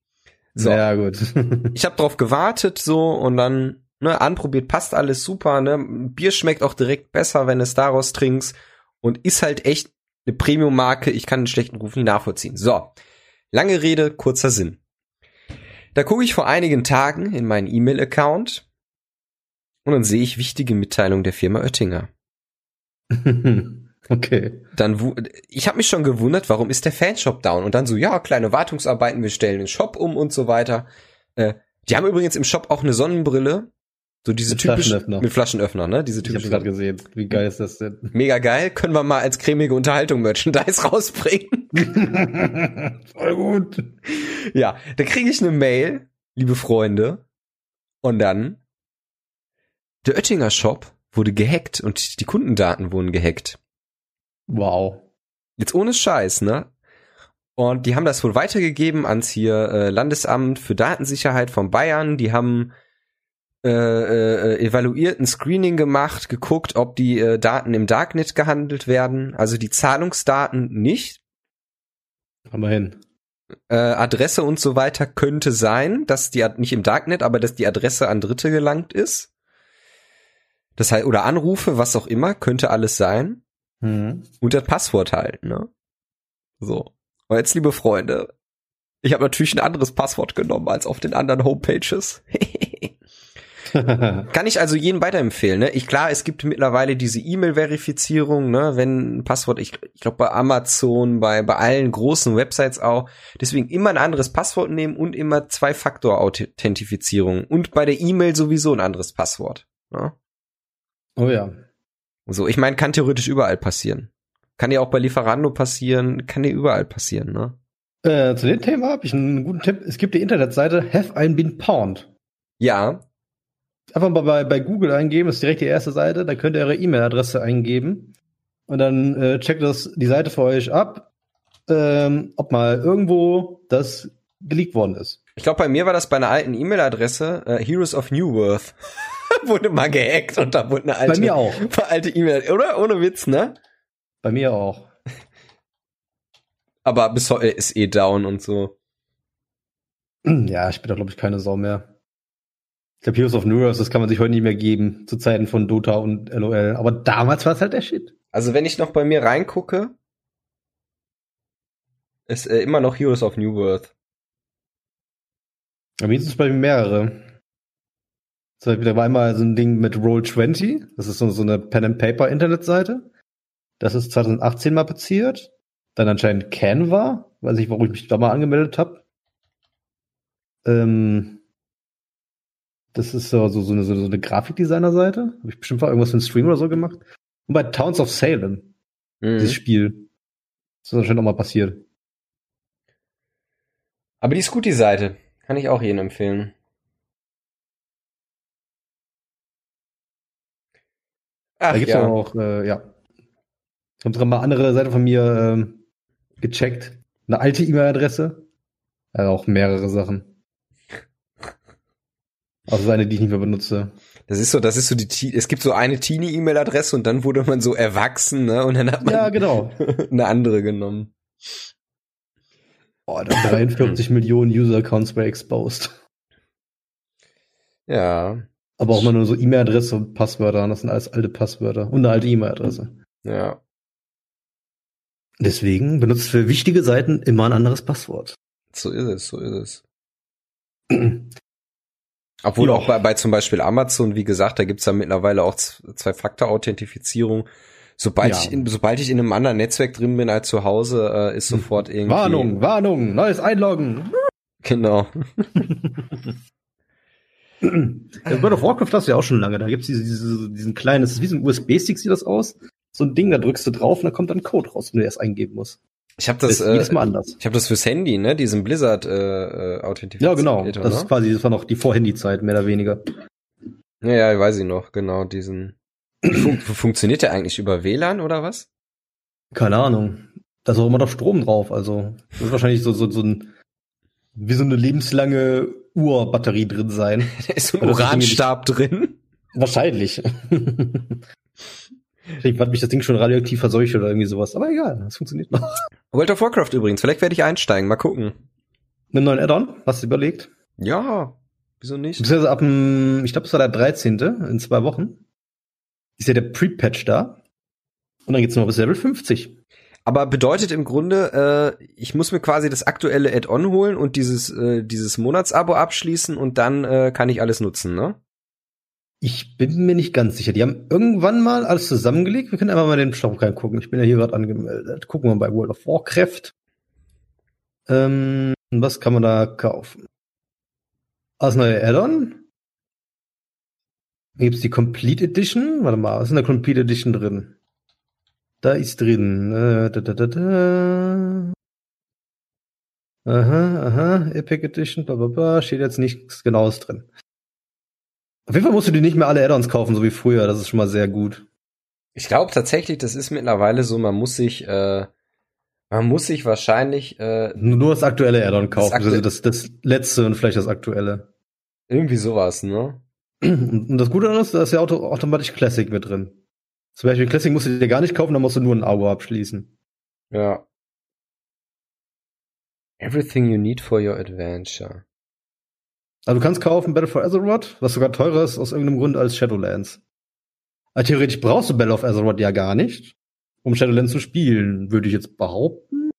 Speaker 1: So,
Speaker 2: Ja, gut.
Speaker 1: ich habe drauf gewartet so und dann ne, anprobiert, passt alles super. Ne? Bier schmeckt auch direkt besser, wenn es daraus trinkst und ist halt echt eine Premium-Marke. Ich kann den schlechten Ruf nicht nachvollziehen. So, lange Rede, kurzer Sinn. Da gucke ich vor einigen Tagen in meinen E-Mail-Account und dann sehe ich wichtige Mitteilung der Firma Oettinger.
Speaker 2: okay.
Speaker 1: dann ich habe mich schon gewundert, warum ist der Fanshop down und dann so ja kleine Wartungsarbeiten, wir stellen den Shop um und so weiter. Äh, die haben übrigens im Shop auch eine Sonnenbrille, so diese
Speaker 2: Mit
Speaker 1: typische
Speaker 2: Flaschenöffner.
Speaker 1: mit Flaschenöffner, ne? Diese
Speaker 2: Ich habe
Speaker 1: typische
Speaker 2: gerade gesehen. Wie geil ist das denn?
Speaker 1: mega geil, können wir mal als cremige Unterhaltung Merchandise rausbringen.
Speaker 2: Voll gut.
Speaker 1: ja, da kriege ich eine Mail, liebe Freunde, und dann der Oettinger Shop wurde gehackt und die Kundendaten wurden gehackt.
Speaker 2: Wow.
Speaker 1: Jetzt ohne Scheiß, ne? Und die haben das wohl weitergegeben ans hier äh, Landesamt für Datensicherheit von Bayern. Die haben äh, äh, evaluiert, ein Screening gemacht, geguckt, ob die äh, Daten im Darknet gehandelt werden. Also die Zahlungsdaten nicht.
Speaker 2: Komm mal hin.
Speaker 1: Äh, Adresse und so weiter könnte sein, dass die nicht im Darknet, aber dass die Adresse an Dritte gelangt ist. Das heißt, oder Anrufe, was auch immer, könnte alles sein.
Speaker 2: Mhm.
Speaker 1: Und das Passwort halt, ne? So. Und jetzt, liebe Freunde, ich habe natürlich ein anderes Passwort genommen als auf den anderen Homepages. Kann ich also jedem weiterempfehlen. Ne? Ich klar, es gibt mittlerweile diese E-Mail-Verifizierung, ne, wenn ein Passwort, ich, ich glaube bei Amazon, bei bei allen großen Websites auch. Deswegen immer ein anderes Passwort nehmen und immer Zwei-Faktor-Authentifizierung und bei der E-Mail sowieso ein anderes Passwort. Ne?
Speaker 2: Oh ja.
Speaker 1: So, ich meine, kann theoretisch überall passieren. Kann ja auch bei Lieferando passieren, kann ja überall passieren, ne?
Speaker 2: Äh, zu dem Thema habe ich einen guten Tipp. Es gibt die Internetseite Have I Been Pawned.
Speaker 1: Ja.
Speaker 2: Einfach mal bei, bei Google eingeben, ist direkt die erste Seite, da könnt ihr eure E-Mail-Adresse eingeben und dann äh, checkt das die Seite für euch ab, ähm, ob mal irgendwo das geleakt worden ist.
Speaker 1: Ich glaube, bei mir war das bei einer alten E-Mail-Adresse, äh, Heroes of New Worth. wurde mal gehackt und da wurde eine alte,
Speaker 2: Bei mir auch.
Speaker 1: alte E-Mail, oder? Ohne Witz, ne?
Speaker 2: Bei mir auch.
Speaker 1: Aber bis heute ist eh down und so.
Speaker 2: Ja, ich bin da glaube ich keine Sau mehr. Ich glaube, Heroes of New Earth, das kann man sich heute nicht mehr geben, zu Zeiten von Dota und LOL. Aber damals war es halt der Shit.
Speaker 1: Also wenn ich noch bei mir reingucke, ist äh, immer noch Heroes of New Worth.
Speaker 2: Aber jetzt ist es bei mir mehrere. Zum Beispiel, da war einmal so ein Ding mit Roll20. Das ist so, so eine Pen-and-Paper-Internetseite. Das ist 2018 mal passiert. Dann anscheinend Canva. Weiß ich, warum ich mich da mal angemeldet habe. Ähm, das ist so, so, so eine, so eine Grafikdesigner-Seite. Habe ich bestimmt mal irgendwas für einen Stream oder so gemacht. Und bei Towns of Salem.
Speaker 1: Mhm.
Speaker 2: Dieses Spiel. Das ist anscheinend auch mal passiert.
Speaker 1: Aber die ist gut, die Seite. Kann ich auch jedem empfehlen. Ach
Speaker 2: da gibt's
Speaker 1: ja.
Speaker 2: auch, äh, ja. Ich habe mal andere Seite von mir ähm, gecheckt. Eine alte E-Mail-Adresse. Ja, auch mehrere Sachen. Also eine, die ich nicht mehr benutze.
Speaker 1: Das ist so, das ist so die, es gibt so eine Teenie-E-Mail-Adresse und dann wurde man so erwachsen, ne? Und dann hat man
Speaker 2: Ja, genau.
Speaker 1: eine andere genommen.
Speaker 2: Boah, da 43 Millionen User-Accounts were exposed.
Speaker 1: Ja,
Speaker 2: Aber auch mal nur so E-Mail-Adresse und Passwörter. Das sind alles alte Passwörter und eine alte E-Mail-Adresse.
Speaker 1: ja.
Speaker 2: Deswegen benutzt für wichtige Seiten immer ein anderes Passwort.
Speaker 1: So ist es, so ist es. Obwohl
Speaker 2: Ja.
Speaker 1: auch bei, bei zum Beispiel Amazon, wie gesagt, da gibt's ja mittlerweile auch Zwei-Faktor-Authentifizierung. Sobald
Speaker 2: Ja.
Speaker 1: ich in, sobald ich in einem anderen Netzwerk drin bin als zu Hause, äh, ist sofort irgendwie.
Speaker 2: Warnung, Warnung, neues Einloggen.
Speaker 1: Genau.
Speaker 2: Ja, World of Warcraft hast du ja auch schon lange. Da gibt's diese, diese, diesen kleinen, das ist wie so ein USB-Stick, sieht das aus. So ein Ding, da drückst du drauf und da kommt dann Code raus, wenn du erst eingeben musst.
Speaker 1: Ich habe
Speaker 2: Das
Speaker 1: das,
Speaker 2: ist jedes
Speaker 1: äh,
Speaker 2: Mal anders.
Speaker 1: ich habe das fürs Handy, ne? Diesen Blizzard äh, äh, Authentifizierung.
Speaker 2: Ja, genau. Das
Speaker 1: ne?
Speaker 2: ist quasi, das war noch die Vor-Handy-Zeit, mehr oder weniger.
Speaker 1: Ja, ja, weiß ich noch, genau, diesen. Fun funktioniert der eigentlich über WLAN oder was?
Speaker 2: Keine Ahnung. Da ist auch immer noch Strom drauf, also. Das wird wahrscheinlich so, so, so ein, wie so eine lebenslange Urbatterie drin sein.
Speaker 1: Da ist so ein Uranstab drin.
Speaker 2: Wahrscheinlich. Vielleicht hat mich das Ding schon radioaktiv verseucht oder irgendwie sowas. Aber egal, das funktioniert noch.
Speaker 1: World of Warcraft übrigens, vielleicht werde ich einsteigen, mal gucken.
Speaker 2: Mit einem neuen Add-on, hast du überlegt?
Speaker 1: Ja, wieso nicht?
Speaker 2: Beziehungsweise ab dem, ich glaube, es war der 13. in zwei Wochen. Ist ja der Pre-Patch da. Und dann geht's noch bis Level 50.
Speaker 1: Aber bedeutet im Grunde, äh, ich muss mir quasi das aktuelle Add-on holen und dieses, äh, dieses Monatsabo abschließen und dann äh, kann ich alles nutzen, ne?
Speaker 2: Ich bin mir nicht ganz sicher. Die haben irgendwann mal alles zusammengelegt. Wir können einfach mal den Shop gucken. Ich bin ja hier gerade angemeldet. Gucken wir mal bei World of Warcraft. Ähm, was kann man da kaufen? Als neue Add-on? Hier gibt's die Complete Edition. Warte mal, was ist in der Complete Edition drin? Da ist drin. Äh, da, da, da, da. Aha, aha, Epic Edition, bla bla bla, steht jetzt nichts Genaues drin. Auf jeden Fall musst du dir nicht mehr alle Add-ons kaufen, so wie früher. Das ist schon mal sehr gut.
Speaker 1: Ich glaube tatsächlich, das ist mittlerweile so, man muss sich, äh, man muss sich wahrscheinlich äh,
Speaker 2: Nur das aktuelle Add-on kaufen.
Speaker 1: aktu-
Speaker 2: also das, das letzte und vielleicht das aktuelle.
Speaker 1: irgendwie sowas, ne?
Speaker 2: Und und das Gute daran ist, da ist ja auto automatisch Classic mit drin. Zum Beispiel Classic musst du dir gar nicht kaufen, dann musst du nur ein Abo abschließen.
Speaker 1: Ja. Everything you need for your adventure.
Speaker 2: Also du kannst kaufen Battle for Azeroth, was sogar teurer ist aus irgendeinem Grund als Shadowlands. Also theoretisch brauchst du Battle of Azeroth ja gar nicht, um Shadowlands zu spielen, würde ich jetzt behaupten.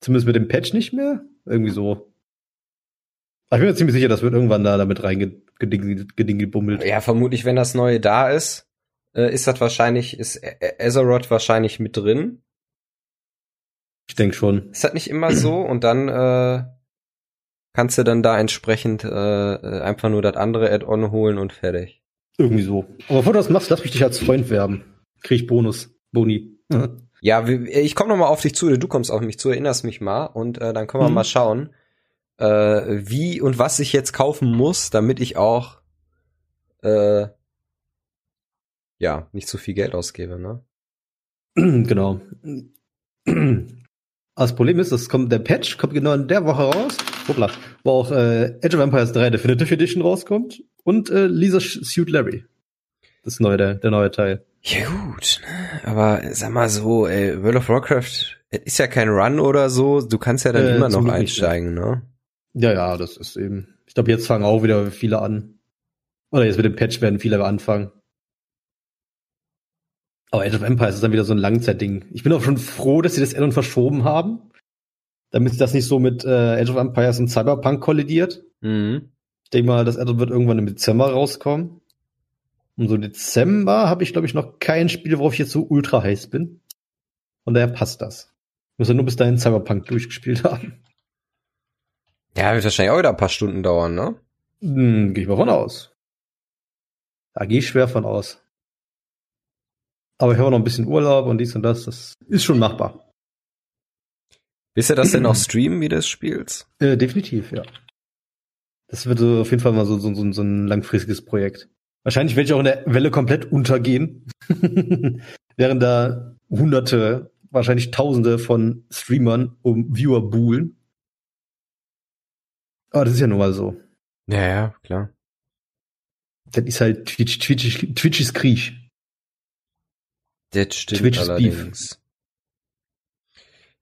Speaker 2: Zumindest mit dem Patch nicht mehr. Irgendwie so. Aber ich bin mir ziemlich sicher, das wird irgendwann da damit reingetan. gedinggebummelt.
Speaker 1: Ja, vermutlich, wenn das neue da ist, äh, ist das wahrscheinlich, ist Azeroth wahrscheinlich mit drin.
Speaker 2: Ich denke schon.
Speaker 1: Ist das nicht immer so? Und dann äh, kannst du dann da entsprechend äh, einfach nur das andere Add-on holen und fertig.
Speaker 2: Irgendwie so. Aber bevor du das machst, lass mich dich als Freund werben. Krieg ich Bonus. Boni.
Speaker 1: Ja, ich komme noch mal auf dich zu, oder du kommst auf mich zu, erinnerst mich mal und äh, dann können wir mhm. mal schauen, äh, wie und was ich jetzt kaufen muss, damit ich auch äh, ja nicht zu viel Geld ausgebe, ne?
Speaker 2: Genau. Das Problem ist, das kommt, der Patch kommt genau in der Woche raus, hoppla, wo auch äh, Age of Empires 3 Definitive Edition rauskommt und äh, Lisa Suit Larry. Das neue, der, der neue Teil.
Speaker 1: Ja gut, ne? aber sag mal so, ey, World of Warcraft ist ja kein Run oder so, du kannst ja dann äh, immer noch einsteigen, ne?
Speaker 2: Ja, ja, das ist eben. Ich glaube, jetzt fangen auch wieder viele an. Oder jetzt mit dem Patch werden viele anfangen. Aber Age of Empires ist dann wieder so ein Langzeitding. Ich bin auch schon froh, dass sie das Addon verschoben haben, damit das nicht so mit äh, Age of Empires und Cyberpunk kollidiert. Mhm. Ich denke mal, das Addon wird irgendwann im Dezember rauskommen. Und so Dezember habe ich, glaube ich, noch kein Spiel, worauf ich jetzt so ultra heiß bin. Von daher passt das. Ich muss ja nur bis dahin Cyberpunk durchgespielt haben.
Speaker 1: Ja, wird wahrscheinlich auch wieder ein paar Stunden dauern, ne?
Speaker 2: Hm, gehe ich mal von aus. Da gehe ich schwer von aus. Aber ich habe noch ein bisschen Urlaub und dies und das. Das ist schon machbar.
Speaker 1: Willst du das denn auch streamen, wie du es spielst?
Speaker 2: Äh, definitiv, ja. Das wird auf jeden Fall mal so, so, so, so ein langfristiges Projekt. Wahrscheinlich werde ich auch in der Welle komplett untergehen. Während da hunderte, wahrscheinlich tausende von Streamern um Viewer buhlen. Aber das ist ja nun mal so.
Speaker 1: Ja, ja, klar.
Speaker 2: Das ist halt Twitch, Twitch, Twitch ist Krieg.
Speaker 1: Das stimmt Twitch allerdings.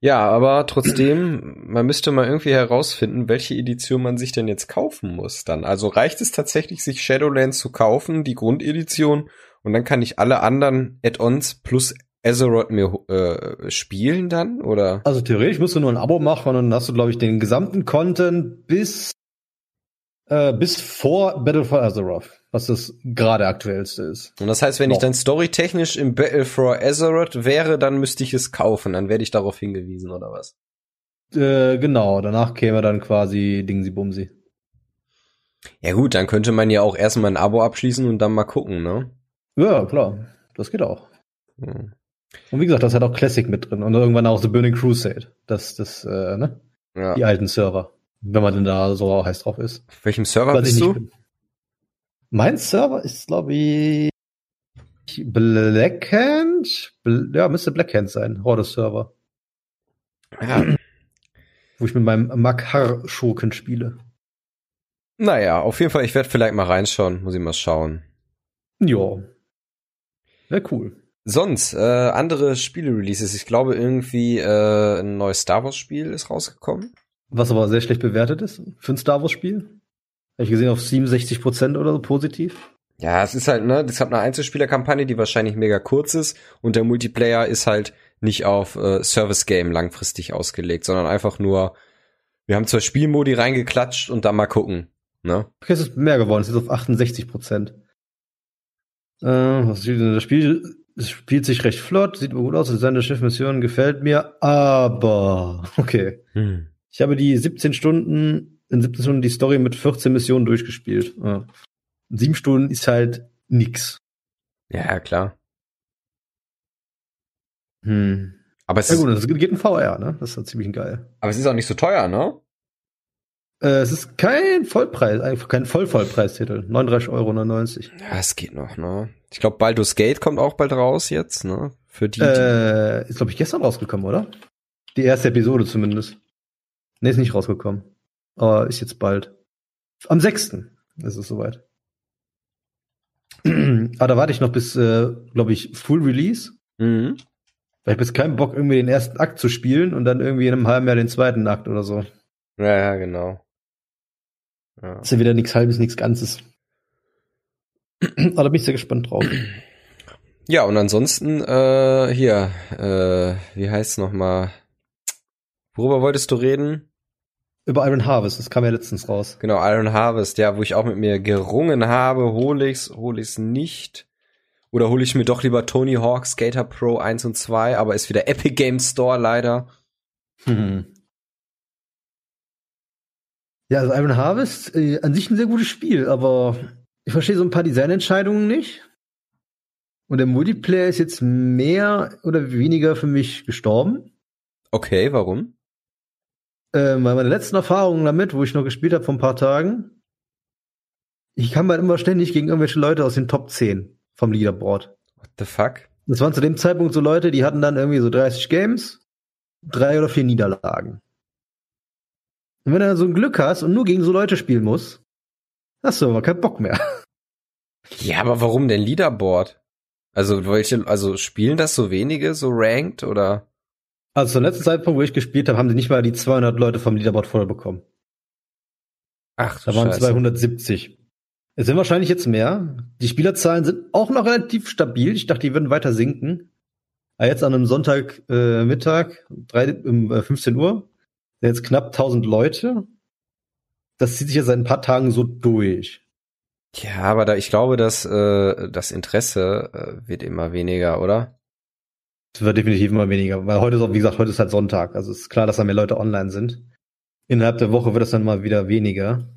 Speaker 1: Ja, aber trotzdem, man müsste mal irgendwie herausfinden, welche Edition man sich denn jetzt kaufen muss dann. Also reicht es tatsächlich, sich Shadowlands zu kaufen, die Grundedition, und dann kann ich alle anderen Add-ons plus Azeroth mir äh, spielen dann, oder?
Speaker 2: Also theoretisch musst du nur ein Abo machen und dann hast du, glaube ich, den gesamten Content bis äh, bis vor Battle for Azeroth, was das gerade aktuellste ist.
Speaker 1: Und das heißt, wenn Noch. ich dann storytechnisch im Battle for Azeroth wäre, dann müsste ich es kaufen, dann werde ich darauf hingewiesen, oder was?
Speaker 2: Äh, genau, danach käme dann quasi Dingsi Bumsi.
Speaker 1: Ja gut, dann könnte man ja auch erstmal ein Abo abschließen und dann mal gucken, ne?
Speaker 2: Ja, klar. Das geht auch. Hm. Und wie gesagt, das hat auch Classic mit drin und irgendwann auch The Burning Crusade. Das, das, äh, ne? Ja. Die alten Server. Wenn man denn da so heiß drauf ist.
Speaker 1: Auf welchem Server bist du? Bin.
Speaker 2: Mein Server ist, glaube ich, Blackhand? Bl ja, müsste Blackhand sein. Horde-Server. Ja. Wo ich mit meinem Makar-Schurken spiele.
Speaker 1: Naja, auf jeden Fall, ich werde vielleicht mal reinschauen. Muss ich mal schauen.
Speaker 2: Ja. Wäre cool.
Speaker 1: Sonst, äh, andere Spiele-Releases. Ich glaube, irgendwie äh, ein neues Star Wars-Spiel ist rausgekommen.
Speaker 2: Was aber sehr schlecht bewertet ist für ein Star Wars-Spiel. Habe ich gesehen auf 67 Prozent oder so positiv.
Speaker 1: Ja, es ist halt, ne, das hat eine Einzelspielerkampagne, die wahrscheinlich mega kurz ist und der Multiplayer ist halt nicht auf äh, Service-Game langfristig ausgelegt, sondern einfach nur, wir haben zwei Spielmodi reingeklatscht und dann mal gucken, ne?
Speaker 2: Okay, es ist mehr geworden, es ist auf 68 Prozent. Äh, was denn? Das Spiel es spielt sich recht flott, sieht gut aus, seine Schiffmission gefällt mir, aber okay. Hm. Ich habe die 17 Stunden, in 17 Stunden die Story mit 14 Missionen durchgespielt. Ja. Sieben Stunden ist halt nix.
Speaker 1: Ja, klar.
Speaker 2: Hm. Aber es ja gut, das geht in VR, ne? Das ist halt ziemlich geil.
Speaker 1: Aber es ist auch nicht so teuer, ne?
Speaker 2: Äh, es ist kein Vollpreis, einfach kein Vollvollpreistitel. 39,99 Euro.
Speaker 1: Ja, es geht noch, ne? Ich glaube, Baldur's Gate kommt auch bald raus jetzt, ne? Für die.
Speaker 2: Äh, ist, glaube ich, gestern rausgekommen, oder? Die erste Episode zumindest. Ne, ist nicht rausgekommen. Aber ist jetzt bald. Am 6. ist es soweit. Aber da warte ich noch bis, äh, glaube ich, Full Release. Mhm. Weil ich habe jetzt keinen Bock, irgendwie den ersten Akt zu spielen und dann irgendwie in einem halben Jahr den zweiten Akt oder so.
Speaker 1: Ja, ja, genau.
Speaker 2: Ja. Ist ja wieder nichts halbes, nichts Ganzes. Aber da bin ich sehr gespannt drauf.
Speaker 1: Ja, und ansonsten, äh, hier, äh, wie heißt es nochmal? Worüber wolltest du reden?
Speaker 2: Über Iron Harvest, das kam ja letztens raus.
Speaker 1: Genau, Iron Harvest, ja, wo ich auch mit mir gerungen habe, hole ich's, hole ich's nicht. Oder hole ich mir doch lieber Tony Hawk Skater Pro 1 und 2, aber ist wieder Epic Game Store leider.
Speaker 2: Hm. Ja, also Iron Harvest, äh, an sich ein sehr gutes Spiel, aber ich verstehe so ein paar Designentscheidungen nicht. Und der Multiplayer ist jetzt mehr oder weniger für mich gestorben.
Speaker 1: Okay, warum?
Speaker 2: Ähm, weil meine letzten Erfahrungen damit, wo ich noch gespielt habe vor ein paar Tagen, ich kam halt immer ständig gegen irgendwelche Leute aus den Top 10 vom Leaderboard.
Speaker 1: What the fuck?
Speaker 2: Das waren zu dem Zeitpunkt so Leute, die hatten dann irgendwie so 30 Games, drei oder vier Niederlagen. Und wenn du dann so ein Glück hast und nur gegen so Leute spielen musst, hast du aber keinen Bock mehr.
Speaker 1: Ja, aber warum denn Leaderboard? Also welche, also spielen das so wenige, so ranked oder?
Speaker 2: Also zum letzten Zeitpunkt, wo ich gespielt habe, haben sie nicht mal die 200 Leute vom Leaderboard voll bekommen.
Speaker 1: Ach,
Speaker 2: Da waren
Speaker 1: Scheiße.
Speaker 2: 270. Es sind wahrscheinlich jetzt mehr. Die Spielerzahlen sind auch noch relativ stabil. Ich dachte, die würden weiter sinken. Aber jetzt an einem Sonntag äh, Mittag, drei, um äh, 15 Uhr, sind jetzt knapp 1000 Leute. Das zieht sich jetzt seit ein paar Tagen so durch.
Speaker 1: Ja, aber da, ich glaube, dass äh, das Interesse äh, wird immer weniger, oder?
Speaker 2: Es wird definitiv immer weniger, weil heute ist auch, wie gesagt, heute ist halt Sonntag. Also es ist klar, dass da mehr Leute online sind. Innerhalb der Woche wird es dann mal wieder weniger.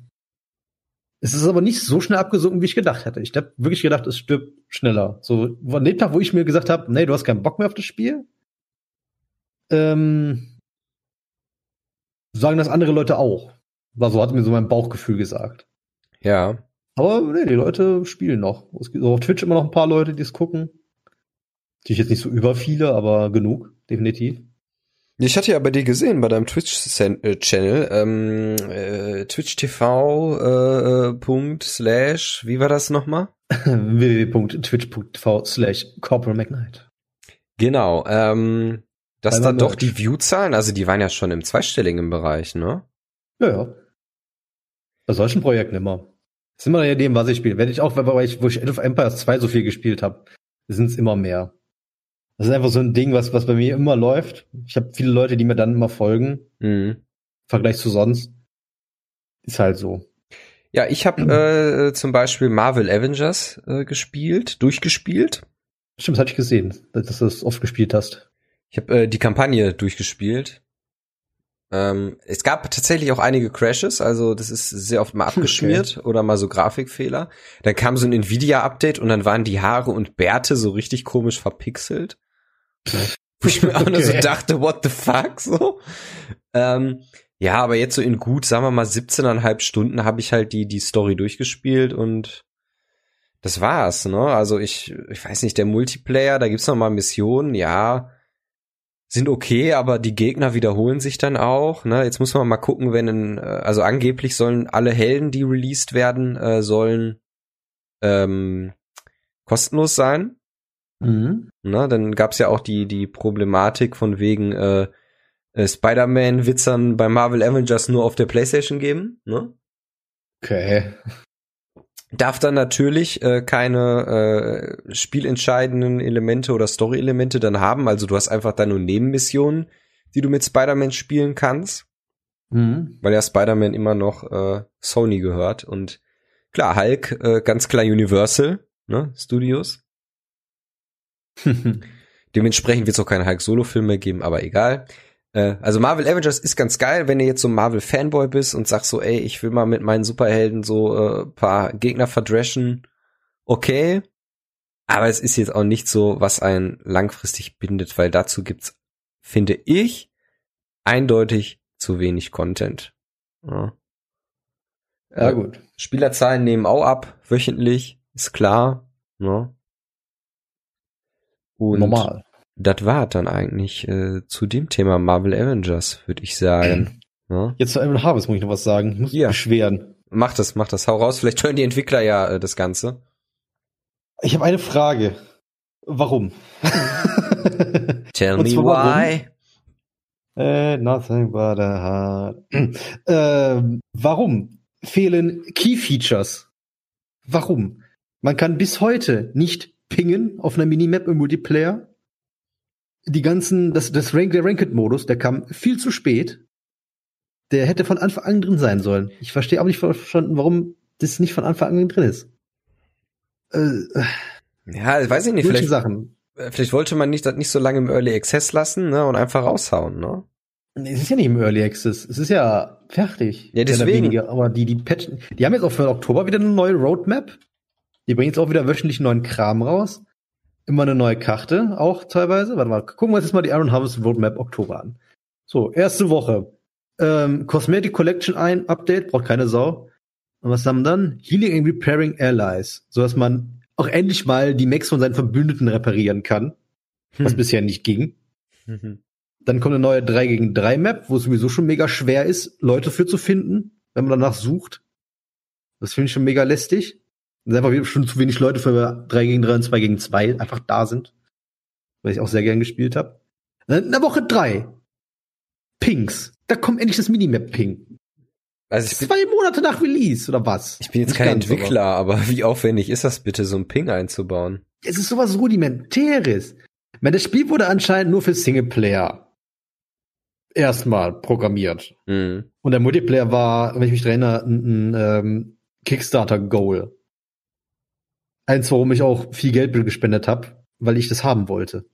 Speaker 2: Es ist aber nicht so schnell abgesunken, wie ich gedacht hätte. Ich habe wirklich gedacht, es stirbt schneller. So an dem Tag, wo ich mir gesagt habe, nee, du hast keinen Bock mehr auf das Spiel, ähm, sagen das andere Leute auch. War so hat mir so mein Bauchgefühl gesagt.
Speaker 1: Ja.
Speaker 2: Aber nee, die Leute spielen noch. Es gibt auf Twitch immer noch ein paar Leute, die es gucken. Natürlich jetzt nicht so über viele, aber genug, definitiv.
Speaker 1: Ich hatte ja bei dir gesehen, bei deinem Twitch-Channel, ähm, äh, Twitch TV äh, Punkt slash, wie war das nochmal?
Speaker 2: www.twitch.tv slash Corporal McKnight.
Speaker 1: Genau, ähm, dass da doch die Viewzahlen, also die waren ja schon im zweistelligen Bereich, ne?
Speaker 2: Ja, ja. Bei solchen Projekten immer. Das ist immer je dem, was ich spiele. Wenn ich auch, weil ich, wo ich Age of Empires 2 so viel gespielt habe, sind es immer mehr. Das ist einfach so ein Ding, was, was bei mir immer läuft. Ich habe viele Leute, die mir dann immer folgen,
Speaker 1: Mhm.
Speaker 2: im Vergleich zu sonst. Ist halt so.
Speaker 1: Ja, ich habe äh, zum Beispiel Marvel Avengers äh, gespielt, durchgespielt.
Speaker 2: Stimmt, das hatte ich gesehen, dass du das oft gespielt hast.
Speaker 1: Ich habe äh, die Kampagne durchgespielt. Ähm, es gab tatsächlich auch einige Crashes, also das ist sehr oft mal abgeschmiert oder mal so Grafikfehler. Dann kam so ein Nvidia-Update und dann waren die Haare und Bärte so richtig komisch verpixelt. Wo ich mir auch nur so
Speaker 2: Okay.
Speaker 1: dachte, what the fuck, so. Ähm, ja, aber jetzt so in gut, sagen wir mal 17,5 Stunden habe ich halt die, die Story durchgespielt und das war's, ne? Also ich, ich weiß nicht, der Multiplayer, da gibt's noch mal Missionen, ja, sind okay, aber die Gegner wiederholen sich dann auch, ne? Jetzt muss man mal gucken, wenn ein, äh, also angeblich sollen alle Helden, die released werden, äh, sollen ähm, kostenlos sein.
Speaker 2: Mhm.
Speaker 1: Ne, dann gab's ja auch die, die Problematik von wegen äh, äh, Spider-Man-Witzern bei Marvel Avengers nur auf der Playstation geben. Ne?
Speaker 2: Okay.
Speaker 1: Darf dann natürlich äh, keine äh, spielentscheidenden Elemente oder Story-Elemente dann haben. Also du hast einfach dann nur Nebenmissionen, die du mit Spider-Man spielen kannst,
Speaker 2: Mhm.
Speaker 1: weil ja Spider-Man immer noch äh, Sony gehört. Und klar, Hulk, äh, ganz klar Universal ne, Studios. Dementsprechend wird es auch keine Hulk-Solo-Film mehr geben, aber egal. Äh, also Marvel Avengers ist ganz geil, wenn du jetzt so ein Marvel-Fanboy bist und sagst so, ey, ich will mal mit meinen Superhelden so äh, paar Gegner verdreshen. Okay. Aber es ist jetzt auch nicht so, was einen langfristig bindet, weil dazu gibt's, finde ich, eindeutig zu wenig Content. Ja.
Speaker 2: ja,
Speaker 1: Äh,
Speaker 2: gut.
Speaker 1: Spielerzahlen nehmen auch ab, wöchentlich, ist klar. Ne? Und
Speaker 2: Normal.
Speaker 1: das war dann eigentlich äh, zu dem Thema Marvel Avengers, würde ich sagen. ne?
Speaker 2: Jetzt zu Iron Harvest muss ich noch was sagen. Ich muss
Speaker 1: Ja.
Speaker 2: beschweren.
Speaker 1: Mach das, mach das, hau raus. Vielleicht hören die Entwickler ja äh, das Ganze.
Speaker 2: Ich habe eine Frage. Warum?
Speaker 1: Tell me why.
Speaker 2: äh, nothing but a heart. ähm, warum fehlen Key Features? Warum? Man kann bis heute nicht pingen auf einer Minimap im Multiplayer. Die ganzen, das, das Rank, der Ranked-Modus, der kam viel zu spät. Der hätte von Anfang an drin sein sollen. Ich verstehe auch nicht verstanden, warum das nicht von Anfang an drin ist.
Speaker 1: Äh, ja, weiß ich nicht. Vielleicht,
Speaker 2: Sachen.
Speaker 1: Äh, vielleicht wollte man nicht, das nicht so lange im Early Access lassen ne, und einfach raushauen. Ne?
Speaker 2: Es ist ja nicht im Early Access. Es ist ja fertig.
Speaker 1: Ja, deswegen.
Speaker 2: Aber die, die patchen, die haben jetzt auch für Oktober wieder eine neue Roadmap. Die bringen jetzt auch wieder wöchentlich neuen Kram raus. Immer eine neue Karte, auch teilweise. Warte mal, gucken wir uns jetzt mal die Iron Harvest Roadmap Oktober an. So, erste Woche. Ähm, Cosmetic Collection ein, Update, braucht keine Sau. Und was haben wir dann? Healing and Repairing Allies. So dass man auch endlich mal die Max von seinen Verbündeten reparieren kann. Was hm. bisher nicht ging. Mhm. Dann kommt eine neue 3 gegen 3 Map, wo es sowieso schon mega schwer ist, Leute für zu finden, wenn man danach sucht. Das finde ich schon mega lästig. Sind einfach schon zu wenig Leute für 3 gegen 3 und 2 gegen 2 einfach da sind. Weil ich auch sehr gern gespielt habe. In der Woche 3. Pings. Da kommt endlich das Minimap-Ping. Also ich Zwei Monate nach Release, oder was?
Speaker 1: Ich bin jetzt Nicht kein Entwickler, aber. aber wie aufwendig ist das bitte, so ein Ping einzubauen?
Speaker 2: Es ist sowas Rudimentäres. Ich meine, das Spiel wurde anscheinend nur für Singleplayer erstmal programmiert. Mhm. Und der Multiplayer war, wenn ich mich erinnere, ein, ein ähm, Kickstarter-Goal. Eins, warum ich auch viel Geld gespendet habe, weil ich das haben wollte.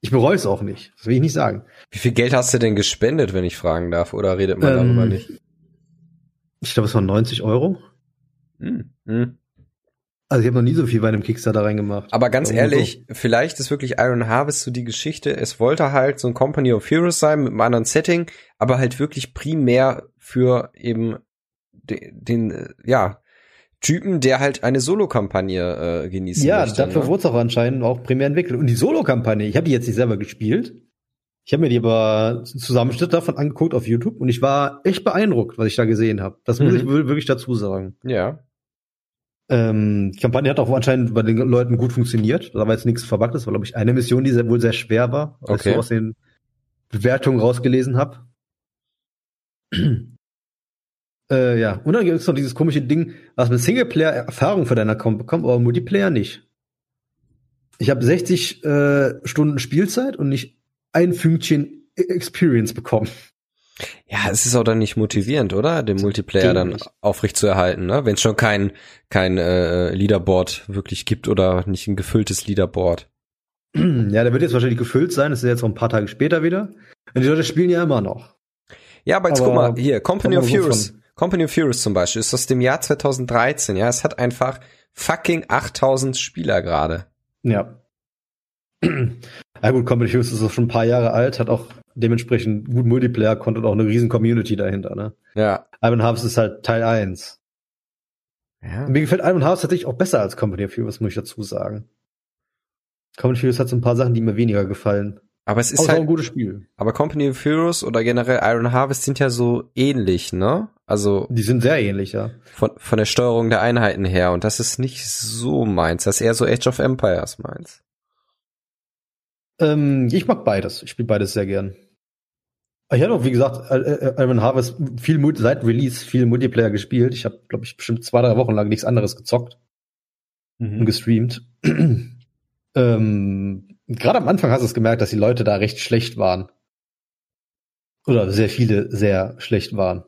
Speaker 2: Ich bereue es auch nicht. Das will ich nicht sagen.
Speaker 1: Wie viel Geld hast du denn gespendet, wenn ich fragen darf? Oder redet man ähm, darüber nicht?
Speaker 2: Ich glaube, es waren 90 Euro. Hm. Hm. Also ich habe noch nie so viel bei einem Kickstarter reingemacht.
Speaker 1: Aber ganz Warum ehrlich, so? vielleicht ist wirklich Iron Harvest so die Geschichte. Es wollte halt so ein Company of Heroes sein mit einem anderen Setting, aber halt wirklich primär für eben den, den äh, ja, Typen, der halt eine Solo-Kampagne äh, genießen
Speaker 2: ja, möchte. Ja, dafür ne? wurde es auch anscheinend auch primär entwickelt. Und die Solo-Kampagne, ich habe die jetzt nicht selber gespielt. Ich habe mir die aber Zusammenschnitt davon angeguckt auf YouTube und ich war echt beeindruckt, was ich da gesehen habe. Das muss mhm. ich wirklich dazu sagen.
Speaker 1: Ja.
Speaker 2: Ähm, die Kampagne hat auch anscheinend bei den Leuten gut funktioniert. Da war jetzt nichts. Das war, glaube ich, eine Mission, die sehr, wohl sehr schwer war, was okay. ich so aus den Bewertungen rausgelesen habe. Äh, ja, und dann gibt es noch dieses komische Ding, was mit Singleplayer Erfahrung für deinen Account bekommt, aber Multiplayer nicht. Ich habe 60 äh, Stunden Spielzeit und nicht ein Fünkchen Experience bekommen.
Speaker 1: Ja, es ist auch dann nicht motivierend, oder? Den Multiplayer dann aufrecht zu erhalten, ne? Wenn es schon kein, kein äh, Leaderboard wirklich gibt oder nicht ein gefülltes Leaderboard.
Speaker 2: Ja, der wird jetzt wahrscheinlich gefüllt sein, das ist jetzt noch ein paar Tage später wieder. Und die Leute spielen ja immer noch.
Speaker 1: Ja, aber jetzt aber guck mal, hier, Company of Heroes. Company of Heroes zum Beispiel ist aus dem Jahr 2013, ja. Es hat einfach fucking 8000 Spieler gerade.
Speaker 2: Ja. Ja gut, Company of Heroes ist auch schon ein paar Jahre alt, hat auch dementsprechend gut Multiplayer konnte und auch eine riesen Community dahinter, ne?
Speaker 1: Ja.
Speaker 2: Iron Harvest ist halt Teil 1. Ja. Mir gefällt Iron Harvest tatsächlich auch besser als Company of Heroes, muss ich dazu sagen. Company of Heroes hat so ein paar Sachen, die mir weniger gefallen.
Speaker 1: Aber es ist halt ein gutes Spiel. Aber Company of Heroes oder generell Iron Harvest sind ja so ähnlich, ne? Also
Speaker 2: die sind sehr ähnlich, ja.
Speaker 1: Von von der Steuerung der Einheiten her und das ist nicht so meins, das ist eher so Age of Empires meins.
Speaker 2: Ähm, ich mag beides. Ich spiele beides sehr gern. Ich habe auch, wie gesagt, Iron Harvest viel seit Release viel Multiplayer gespielt. Ich habe, glaube ich, bestimmt zwei, drei Wochen lang nichts anderes gezockt mhm. und gestreamt. ähm, Gerade am Anfang hast du es gemerkt, dass die Leute da recht schlecht waren. Oder sehr viele sehr schlecht waren.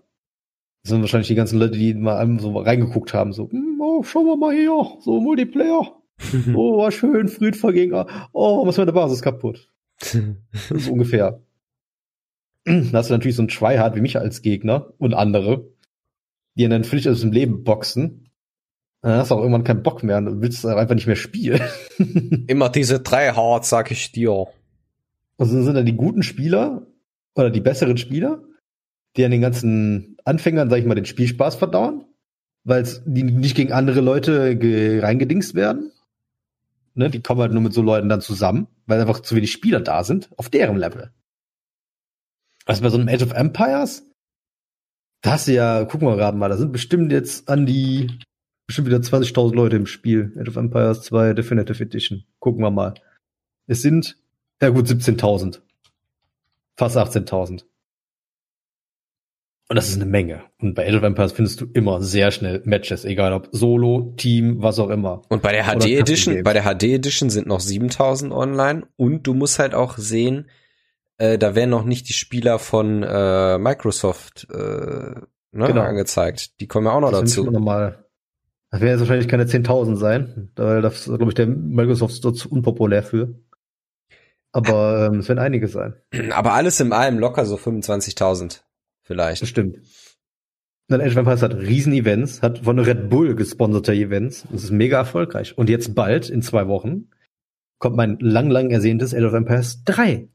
Speaker 2: Das sind wahrscheinlich die ganzen Leute, die mal so reingeguckt haben, so, hm, oh, schauen wir mal hier, so Multiplayer. oh, war schön, Friedvergänger. Oh, was ist meine Basis kaputt? so ungefähr. Dann hast du natürlich so einen Tryhard wie mich als Gegner und andere, die dann völlig aus dem Leben boxen. Dann hast du auch irgendwann keinen Bock mehr und willst einfach nicht mehr spielen.
Speaker 1: Immer diese drei Hard, sag ich dir.
Speaker 2: Also sind dann die guten Spieler oder die besseren Spieler, die an den ganzen Anfängern, sag ich mal, den Spielspaß verdauern, weil die nicht gegen andere Leute reingedingst werden. Ne, die kommen halt nur mit so Leuten dann zusammen, weil einfach zu wenig Spieler da sind, auf deren Level. Also bei so einem Age of Empires, da hast du ja, gucken wir gerade mal, da sind bestimmt jetzt an die, bestimmt wieder 20.000 Leute im Spiel. Age of Empires 2 Definitive Edition. Gucken wir mal. Es sind, ja gut, 17.000. Fast 18.000. Und das ist eine Menge. Und bei Age of Empires findest du immer sehr schnell Matches, egal ob Solo, Team, was auch immer.
Speaker 1: Und bei der HD Edition, bei der HD Edition sind noch 7000 online und du musst halt auch sehen, äh, da werden noch nicht die Spieler von äh, Microsoft äh, ne,
Speaker 2: Genau.
Speaker 1: angezeigt. Die kommen ja auch noch
Speaker 2: Das
Speaker 1: dazu.
Speaker 2: müssen wir noch mal. Das werden jetzt wahrscheinlich keine 10.000 sein, weil das ist, glaube ich, der Microsoft Store zu unpopulär für. Aber ähm, es werden einige sein.
Speaker 1: Aber alles in allem locker so 25.000 vielleicht.
Speaker 2: Das stimmt. Dann Age of Empires hat Riesen-Events, hat von Red Bull gesponserte Events. Das ist mega erfolgreich. Und jetzt bald, in zwei Wochen, kommt mein lang, lang ersehntes Age of Empires 3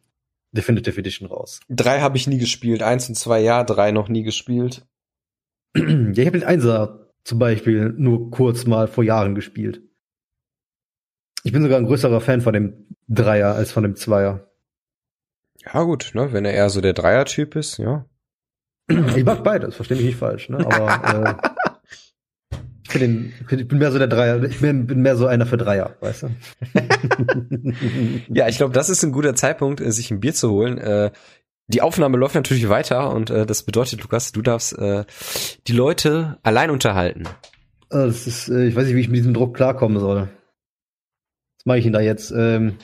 Speaker 2: Definitive Edition raus.
Speaker 1: Drei habe ich nie gespielt, eins und zwei ja, drei noch nie gespielt.
Speaker 2: ja, ich habe den Einser zum Beispiel nur kurz mal vor Jahren gespielt. Ich bin sogar ein größerer Fan von dem Dreier als von dem Zweier.
Speaker 1: Ja gut, ne, wenn er eher so der Dreier-Typ ist, ja.
Speaker 2: Ich mag beides, verstehe mich nicht falsch, ne? Aber äh, ich, bin den, ich bin mehr so der Dreier, ich bin, bin mehr so einer für Dreier, weißt du?
Speaker 1: Ja, ich glaube, das ist ein guter Zeitpunkt, äh, sich ein Bier zu holen. Äh, die Aufnahme läuft natürlich weiter und äh, das bedeutet, Lukas, du darfst äh, die Leute allein unterhalten.
Speaker 2: Ah, Das ist, äh, ich weiß nicht, wie ich mit diesem Druck klarkommen soll. Was mache ich denn da jetzt? Ähm,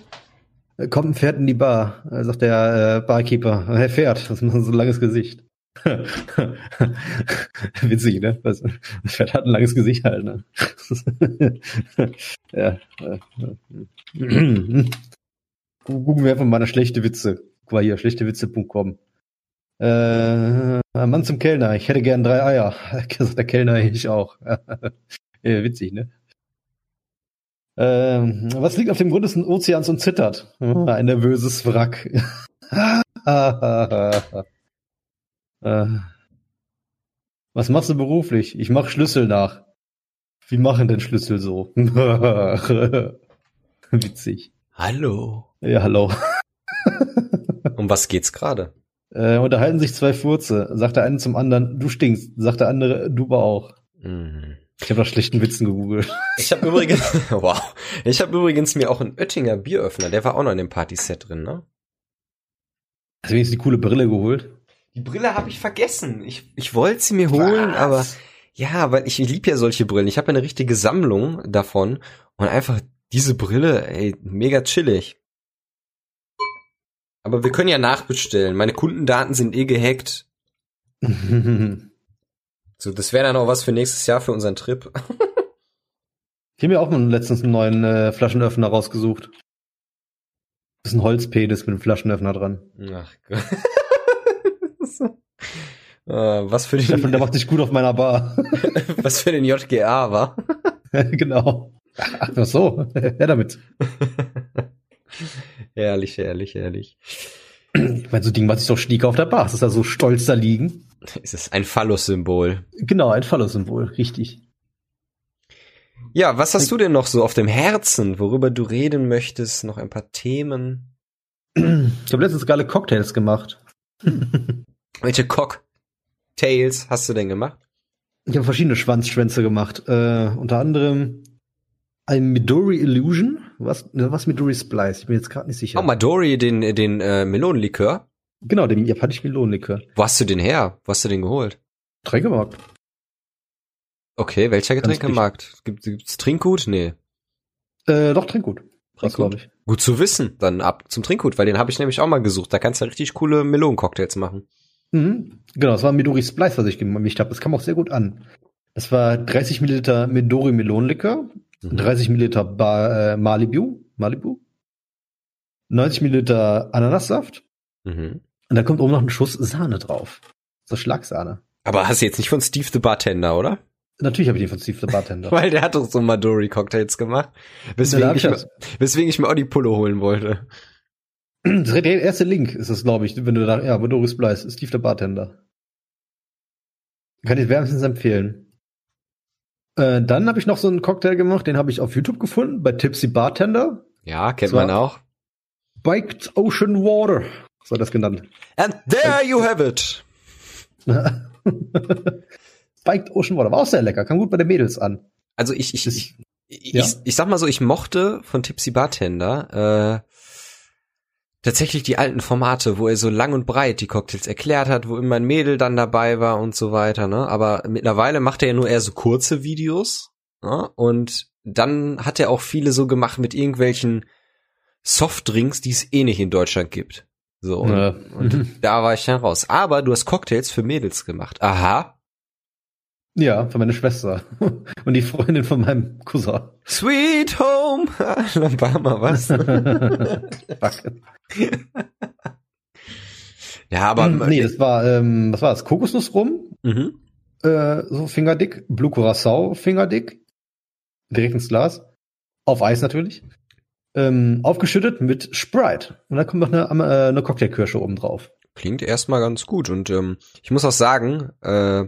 Speaker 2: äh, kommt ein Pferd in die Bar, äh, sagt der äh, Barkeeper. Herr Pferd, was macht so ein langes Gesicht? Witzig, ne? Das, das Pferd hat ein langes Gesicht halt, ne? ja. äh, äh. Gucken wir einfach mal eine schlechte Witze. Guck mal hier, schlechtewitze.com. Äh, Mann zum Kellner, ich hätte gern drei Eier. Der Kellner, ich auch. ja, witzig, ne? Ähm, was liegt auf dem Grund des Ozeans und zittert? Hm, Ein nervöses Wrack. Äh, was machst du beruflich? Ich mach Schlüssel nach. Wie machen denn Schlüssel so? Witzig.
Speaker 1: Hallo.
Speaker 2: Ja, hallo.
Speaker 1: Um was geht's gerade?
Speaker 2: Äh, unterhalten sich zwei Furze. Sagt der eine zum anderen, du stinkst. Sagt der andere, du aber auch.
Speaker 1: Mhm.
Speaker 2: Ich habe nach schlechten Witzen gegoogelt.
Speaker 1: Ich habe übrigens, wow, ich habe übrigens mir auch einen Oettinger Bieröffner, der war auch noch in dem Partyset drin, ne?
Speaker 2: Hast du wenigstens die coole Brille geholt?
Speaker 1: Die Brille habe ich vergessen. Ich, ich wollte sie mir holen,
Speaker 2: Was?
Speaker 1: aber ja, weil ich lieb ja solche Brillen. Ich habe eine richtige Sammlung davon und einfach diese Brille, ey, mega chillig. Aber wir können ja nachbestellen. Meine Kundendaten sind eh gehackt. So, das wäre dann auch was für nächstes Jahr für unseren Trip.
Speaker 2: Ich habe mir auch letztens einen neuen äh, Flaschenöffner rausgesucht. Das ist ein Holzpenis mit einem Flaschenöffner dran.
Speaker 1: Ach Gott. Äh, was für
Speaker 2: Stefan, der
Speaker 1: den,
Speaker 2: macht sich gut auf meiner Bar.
Speaker 1: was für den JGA war.
Speaker 2: genau. Ach, ach so, ja damit.
Speaker 1: Herrlich, herrlich, herrlich.
Speaker 2: Ich meine, so Ding macht sich doch schnieke auf der Bar. Das ist da so stolz da liegen.
Speaker 1: Es ist ein Phallus-Symbol.
Speaker 2: Genau, ein Phallus-Symbol, richtig.
Speaker 1: Ja, was hast du denn noch so auf dem Herzen, worüber du reden möchtest? Noch ein paar Themen?
Speaker 2: Ich habe letztens geile Cocktails gemacht.
Speaker 1: Welche Cocktails hast du denn gemacht?
Speaker 2: Ich habe verschiedene Schwanzschwänze gemacht. Äh, unter anderem ein Midori Illusion. Was, ne, was Midori Splice? Ich bin jetzt gerade nicht sicher.
Speaker 1: Oh, Madori, den, den äh, Melonenlikör.
Speaker 2: genau, dem japanischen Melonenlikör.
Speaker 1: Wo hast du den her? Wo hast du den geholt?
Speaker 2: Tränkemarkt.
Speaker 1: Okay, welcher Getränkemarkt? Gibt, gibt's Trinkgut? Nee.
Speaker 2: Äh, doch, Trinkgut.
Speaker 1: Trinkgut.
Speaker 2: ich.
Speaker 1: Gut zu wissen, dann ab zum Trinkgut, weil den habe ich nämlich auch mal gesucht. Da kannst du richtig coole Melonencocktails machen.
Speaker 2: Mhm. Genau, das war Midori Splice, was ich gemischt habe. Das kam auch sehr gut an. Das war 30 Milliliter Midori Melonenlikör,
Speaker 1: Mhm.
Speaker 2: 30 Milliliter ba äh, Malibu, Malibu, 90 Milliliter Ananassaft
Speaker 1: Mhm.
Speaker 2: und da kommt oben noch ein Schuss Sahne drauf. So Schlagsahne.
Speaker 1: Aber hast du jetzt nicht von Steve the Bartender, oder?
Speaker 2: Natürlich habe ich den von Steve the Bartender.
Speaker 1: Weil der hat doch so Madori-Cocktails gemacht. Weswegen
Speaker 2: hab
Speaker 1: ich, mir, weswegen ich mir auch die Pulle holen wollte.
Speaker 2: Das ist der erste Link ist das, glaube ich, wenn du da, ja, Midori Splice, Steve the Bartender. Kann ich wärmstens empfehlen. Äh, dann habe ich noch so einen Cocktail gemacht, den habe ich auf YouTube gefunden, bei Tipsy Bartender.
Speaker 1: Ja, kennt man auch.
Speaker 2: Biked Ocean Water, so hat das genannt.
Speaker 1: And there you have it.
Speaker 2: Biked Ocean Water, war auch sehr lecker, kam gut bei den Mädels an.
Speaker 1: Also ich, ich, ich, ich,
Speaker 2: ja.
Speaker 1: ich, ich sag mal so, ich mochte von Tipsy Bartender äh, tatsächlich die alten Formate, wo er so lang und breit die Cocktails erklärt hat, wo immer ein Mädel dann dabei war und so weiter. Ne? Aber mittlerweile macht er ja nur eher so kurze Videos. Ne? Und dann hat er auch viele so gemacht mit irgendwelchen Softdrinks, die es eh nicht in Deutschland gibt. So, und,
Speaker 2: Ja.
Speaker 1: und da war ich dann raus. Aber du hast Cocktails für Mädels gemacht. Aha.
Speaker 2: Ja, für meine Schwester. Und die Freundin von meinem Cousin.
Speaker 1: Sweet Home. Alabama, was? Ja, aber.
Speaker 2: nee, das war, ähm, was war das? Kokosnuss rum,
Speaker 1: mhm.
Speaker 2: äh, so fingerdick, Blue Curacao fingerdick, direkt ins Glas, auf Eis natürlich, ähm, aufgeschüttet mit Sprite. Und dann kommt noch eine, äh, eine Cocktailkirsche oben drauf.
Speaker 1: Klingt erstmal ganz gut. Und ähm, ich muss auch sagen, äh,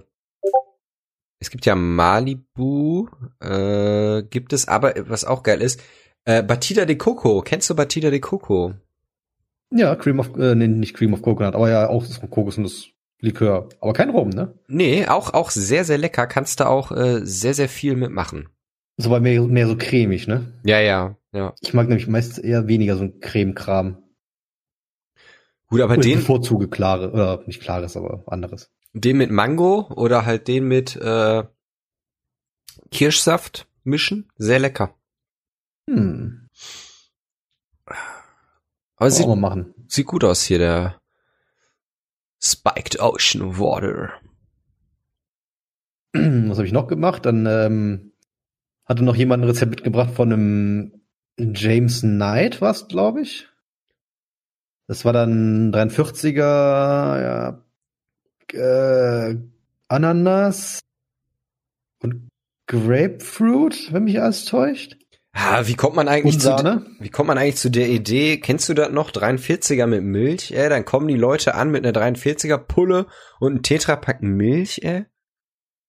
Speaker 1: es gibt ja Malibu, äh, gibt es, aber was auch geil ist, äh, Batida de Coco. Kennst du Batida de Coco?
Speaker 2: Ja, Cream of, äh, nee, nicht Cream of Coconut, aber ja auch so Kokosnuss Likör. Aber kein Rum, ne?
Speaker 1: Nee, auch, auch sehr, sehr lecker. Kannst du auch äh, sehr, sehr viel mitmachen.
Speaker 2: Ist aber mehr, mehr so cremig, ne?
Speaker 1: Ja, ja, ja.
Speaker 2: Ich mag nämlich meist eher weniger so ein Cremekram.
Speaker 1: Gut, aber den,
Speaker 2: bevorzuge klare, oder nicht klares, aber anderes.
Speaker 1: den mit Mango oder halt den mit äh, Kirschsaft mischen, sehr lecker.
Speaker 2: Hm.
Speaker 1: Aber sieht,
Speaker 2: machen.
Speaker 1: sieht gut aus hier, der Spiked Ocean Water.
Speaker 2: Was habe ich noch gemacht? Dann ähm, hatte noch jemand ein Rezept mitgebracht von einem James Knight, was glaube ich. Das war dann 43er, ja, äh, Ananas und Grapefruit, wenn mich alles täuscht.
Speaker 1: Ah, wie kommt man eigentlich zu, wie kommt man eigentlich zu der Idee? Kennst du das noch? 43er mit Milch, ey? Dann kommen die Leute an mit einer 43er Pulle und einem Tetrapack Milch, ey?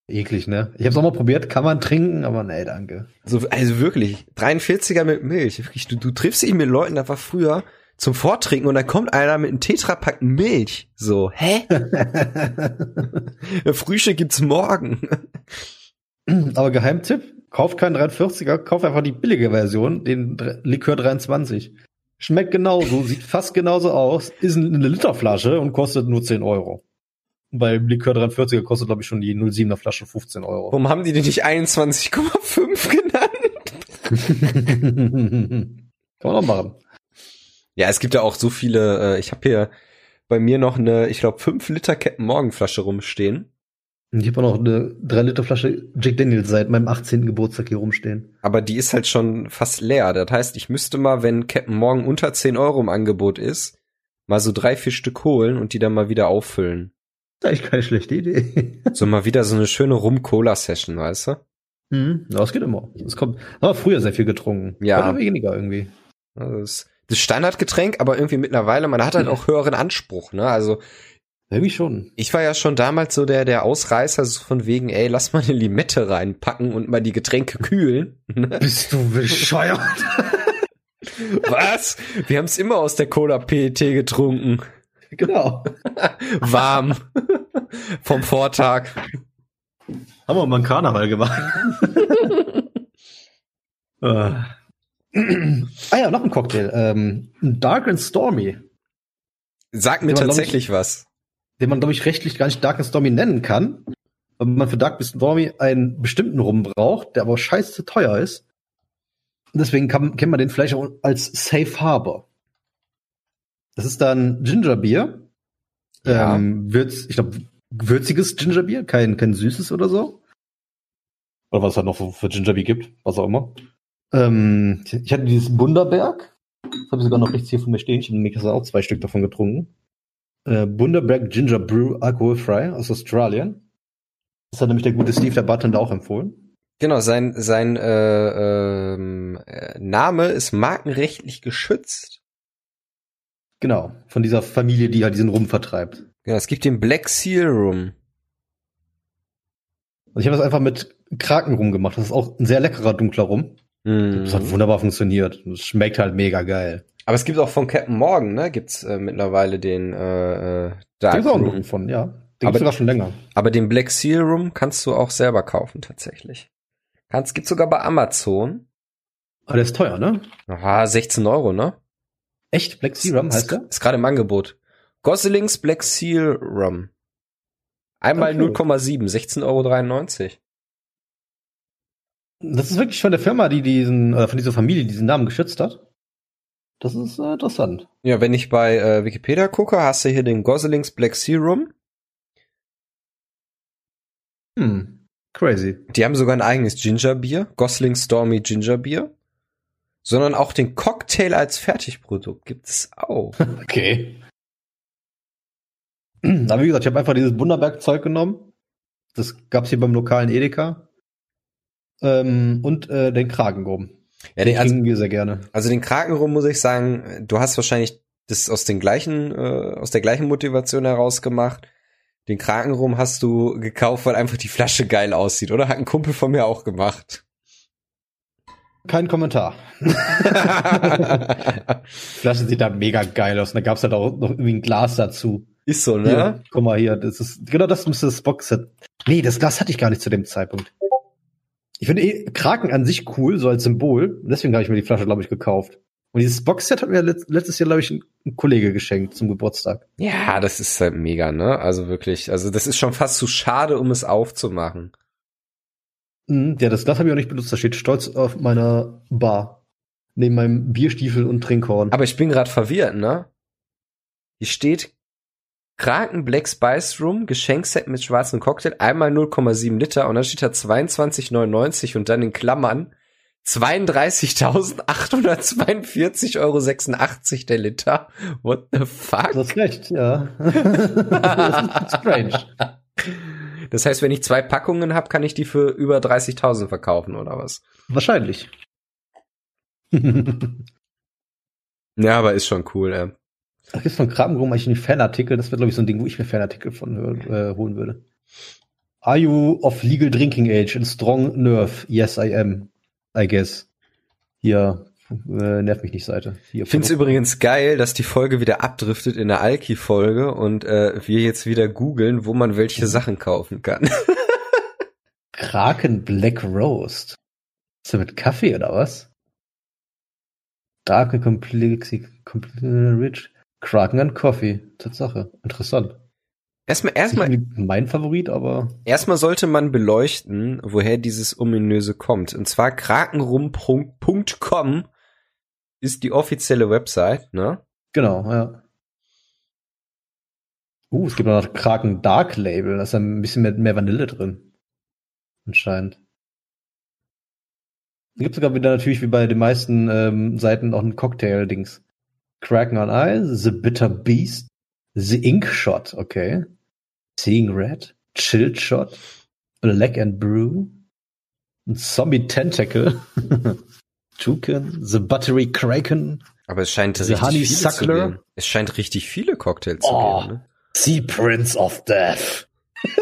Speaker 2: Eklig, ne? Ich habe es auch mal probiert, kann man trinken, aber nee, danke.
Speaker 1: So, also wirklich, 43er mit Milch. Wirklich, du, du triffst dich mit Leuten, das war früher zum Vortrinken und dann kommt einer mit einem Tetrapack Milch. So, hä? Frühstück gibt's morgen.
Speaker 2: aber Geheimtipp, kauft keinen 43er, kauft einfach die billige Version, den Likör 23. Schmeckt genauso, sieht fast genauso aus, ist eine Literflasche und kostet nur 10 Euro. Bei Likör 43er kostet, glaube ich, schon die 07er Flasche 15 Euro.
Speaker 1: Warum haben die denn nicht 21,5 genannt?
Speaker 2: Kann man auch machen.
Speaker 1: Ja, es gibt ja auch so viele, äh, ich habe hier bei mir noch eine, ich glaube, 5 Liter Captain Morgan Flasche rumstehen.
Speaker 2: Und ich habe auch noch eine 3 Liter Flasche Jack Daniels seit meinem 18. Geburtstag hier rumstehen.
Speaker 1: Aber die ist halt schon fast leer. Das heißt, ich müsste mal, wenn Captain Morgan unter 10 Euro im Angebot ist, mal so drei, vier Stück holen und die dann mal wieder auffüllen.
Speaker 2: Das ist eigentlich keine schlechte Idee.
Speaker 1: So mal wieder so eine schöne Rum-Cola-Session, weißt du?
Speaker 2: Hm, ja, das geht immer. Es kommt, aber früher sehr viel getrunken.
Speaker 1: Ja.
Speaker 2: Heute weniger irgendwie.
Speaker 1: Also das, das Standardgetränk, aber irgendwie mittlerweile, man hat halt auch höheren Anspruch, ne? Also
Speaker 2: Irgendwie schon.
Speaker 1: ich war ja schon damals so der, der Ausreißer, so von wegen, ey, lass mal eine Limette reinpacken und mal die Getränke kühlen. ne?
Speaker 2: Bist du bescheuert?
Speaker 1: Was? Wir haben es immer aus der Cola PET getrunken.
Speaker 2: genau.
Speaker 1: Warm. Vom Vortag.
Speaker 2: Haben wir mal einen Karneval gemacht. Äh. ah ja, noch ein Cocktail. Ähm, ein Dark and Stormy,
Speaker 1: Sag mir tatsächlich was.
Speaker 2: den man, glaube ich, rechtlich gar nicht Dark and Stormy nennen kann. Weil man für Dark and Stormy einen bestimmten Rum braucht, der aber scheiße teuer ist. Deswegen kann, kennt man den vielleicht auch als Safe Harbor. Das ist dann Gingerbier.
Speaker 1: Ja.
Speaker 2: Ähm, würz, ich glaube, würziges Gingerbier, kein, kein süßes oder so. Oder was es halt noch für, für Gingerbier gibt, was auch immer. Ähm, ich hatte dieses Bunderberg. Das habe ich sogar noch rechts hier von mir stehen. Ich habe nämlich auch zwei Stück davon getrunken. Äh, Bunderberg Ginger Brew alkoholfrei aus Australien. Das hat nämlich der gute Steve der Bartender auch empfohlen.
Speaker 1: Genau, sein, sein äh, äh, Name ist markenrechtlich geschützt.
Speaker 2: Genau, von dieser Familie, die halt diesen Rum vertreibt.
Speaker 1: Genau, es gibt den Black Seal Rum.
Speaker 2: Also ich habe das einfach mit Krakenrum gemacht. Das ist auch ein sehr leckerer dunkler Rum. Das hat
Speaker 1: Mhm.
Speaker 2: wunderbar funktioniert. Das schmeckt halt mega geil.
Speaker 1: Aber es gibt auch von Captain Morgan, ne? Gibt's äh, mittlerweile den äh, äh,
Speaker 2: Da
Speaker 1: Dark
Speaker 2: gibt's auch
Speaker 1: Rum.
Speaker 2: Von, ja. Den
Speaker 1: Aber-
Speaker 2: gibt's sogar schon länger.
Speaker 1: Aber den Black Seal Rum kannst du auch selber kaufen tatsächlich. Kannst, gibt's sogar bei Amazon.
Speaker 2: Aber der ist teuer, ne?
Speaker 1: Aha, 16 Euro, ne?
Speaker 2: Echt? Black Sea Rum heißt
Speaker 1: ist,
Speaker 2: der?
Speaker 1: ist gerade im Angebot. Goslings Black Seal Rum. Einmal
Speaker 2: Okay.
Speaker 1: 0,7, 16,93 Euro.
Speaker 2: Das ist wirklich von der Firma, die diesen, oder von dieser Familie, die diesen Namen geschützt hat. Das ist äh, interessant.
Speaker 1: Ja, wenn ich bei äh, Wikipedia gucke, hast du hier den Goslings Black Serum.
Speaker 2: Hm. Crazy.
Speaker 1: Die haben sogar ein eigenes Gingerbier, Gosling Stormy Gingerbier. Sondern auch den Cocktail als Fertigprodukt gibt es auch.
Speaker 2: Okay. Aber wie gesagt, ich habe einfach dieses Wunderberg-Zeug genommen. Das gab's hier beim lokalen Edeka. Ähm, und äh, den Kragenrum.
Speaker 1: Ja, den, also,
Speaker 2: trinken wir sehr gerne.
Speaker 1: also den Krakenrum muss ich sagen, du hast wahrscheinlich das aus den gleichen, äh, aus der gleichen Motivation heraus gemacht. Den Krakenrum hast du gekauft, weil einfach die Flasche geil aussieht, oder? Hat ein Kumpel von mir auch gemacht.
Speaker 2: Kein Kommentar. Flasche sieht da mega geil aus. Da gab's halt auch noch irgendwie ein Glas dazu.
Speaker 1: Ist so, ne?
Speaker 2: Hier, guck mal hier, das ist, genau das müsste das Boxset. Nee, das Glas hatte ich gar nicht zu dem Zeitpunkt. Ich finde eh Kraken an sich cool, so als Symbol. Und deswegen habe ich mir die Flasche, glaube ich, gekauft. Und dieses Boxset hat mir letztes Jahr, glaube ich, ein Kollege geschenkt zum Geburtstag.
Speaker 1: Ja, das ist halt mega, ne? Also wirklich, also das ist schon fast zu schade, um es aufzumachen.
Speaker 2: Mhm, ja, das Glas habe ich auch nicht benutzt. Da steht stolz auf meiner Bar. Neben meinem Bierstiefel und Trinkhorn.
Speaker 1: Aber ich bin gerade verwirrt, ne? Hier steht Kraken Black Spice Room, Geschenkset mit schwarzem Cocktail, einmal 0,7 Liter und dann steht da 22,99 und dann in Klammern 32.842,86 Euro der Liter. What the fuck?
Speaker 2: Du hast recht, ja. das ist strange.
Speaker 1: Das heißt, wenn ich zwei Packungen habe, kann ich die für über 30.000 verkaufen, oder was?
Speaker 2: Wahrscheinlich.
Speaker 1: ja, aber ist schon cool, ey.
Speaker 2: Da gibt's von Krabenrum eigentlich einen Fanartikel. Das wäre, glaube ich, so ein Ding, wo ich mir Fanartikel von äh, holen würde. Are you of legal drinking age and strong nerve? Yes, I am. I guess. Hier, äh, nervt mich nicht Seite. Hier,
Speaker 1: ich finde es übrigens geil, dass die Folge wieder abdriftet in der Alki-Folge und äh, wir jetzt wieder googeln, wo man welche mhm. Sachen kaufen kann.
Speaker 2: Kraken Black Roast. Ist der mit Kaffee oder was? Dark Complexity, Rich. Kraken and Coffee. Tatsache. Interessant.
Speaker 1: Erstmal, erstmal.
Speaker 2: Mein Favorit, aber.
Speaker 1: Erstmal sollte man beleuchten, woher dieses ominöse kommt. Und zwar krakenrum.com ist die offizielle Website, ne?
Speaker 2: Genau, ja. Uh, es gibt noch Kraken Dark Label. Da ist ein bisschen mehr, mehr Vanille drin. Anscheinend. Es gibt sogar wieder natürlich wie bei den meisten ähm, Seiten auch ein Cocktail-Dings. Kraken on Ice, The Bitter Beast, The Ink Shot, okay. Seeing Red, Chilled Shot, Black and Brew, Zombie Tentacle, Toucan, The Buttery Kraken.
Speaker 1: Aber es scheint
Speaker 2: The
Speaker 1: richtig
Speaker 2: Honey
Speaker 1: viele
Speaker 2: Suckler.
Speaker 1: zu geben. Es scheint richtig viele Cocktails
Speaker 2: Oh.
Speaker 1: zu geben. Ne?
Speaker 2: Sea Prince of Death.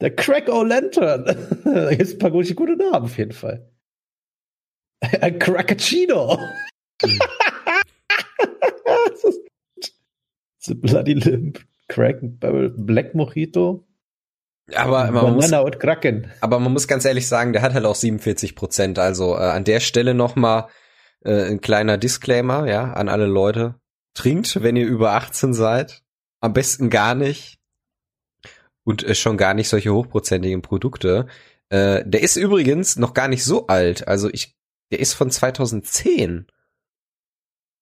Speaker 2: Der Crack O' Lantern. da gibt ein paar gute Namen auf jeden Fall. Ein Cracacino. das ist The Bloody Limp. Crack Barrel Black Mojito.
Speaker 1: Aber man, muss,
Speaker 2: Banana und Kraken.
Speaker 1: aber man muss ganz ehrlich sagen, der hat halt auch 47 Prozent. Also äh, an der Stelle noch mal äh, ein kleiner Disclaimer, ja, an alle Leute. Trinkt, wenn ihr über 18 seid. Am besten gar nicht. Und äh, schon gar nicht solche hochprozentigen Produkte. Äh, der ist übrigens noch gar nicht so alt. Also ich, der ist von 2010.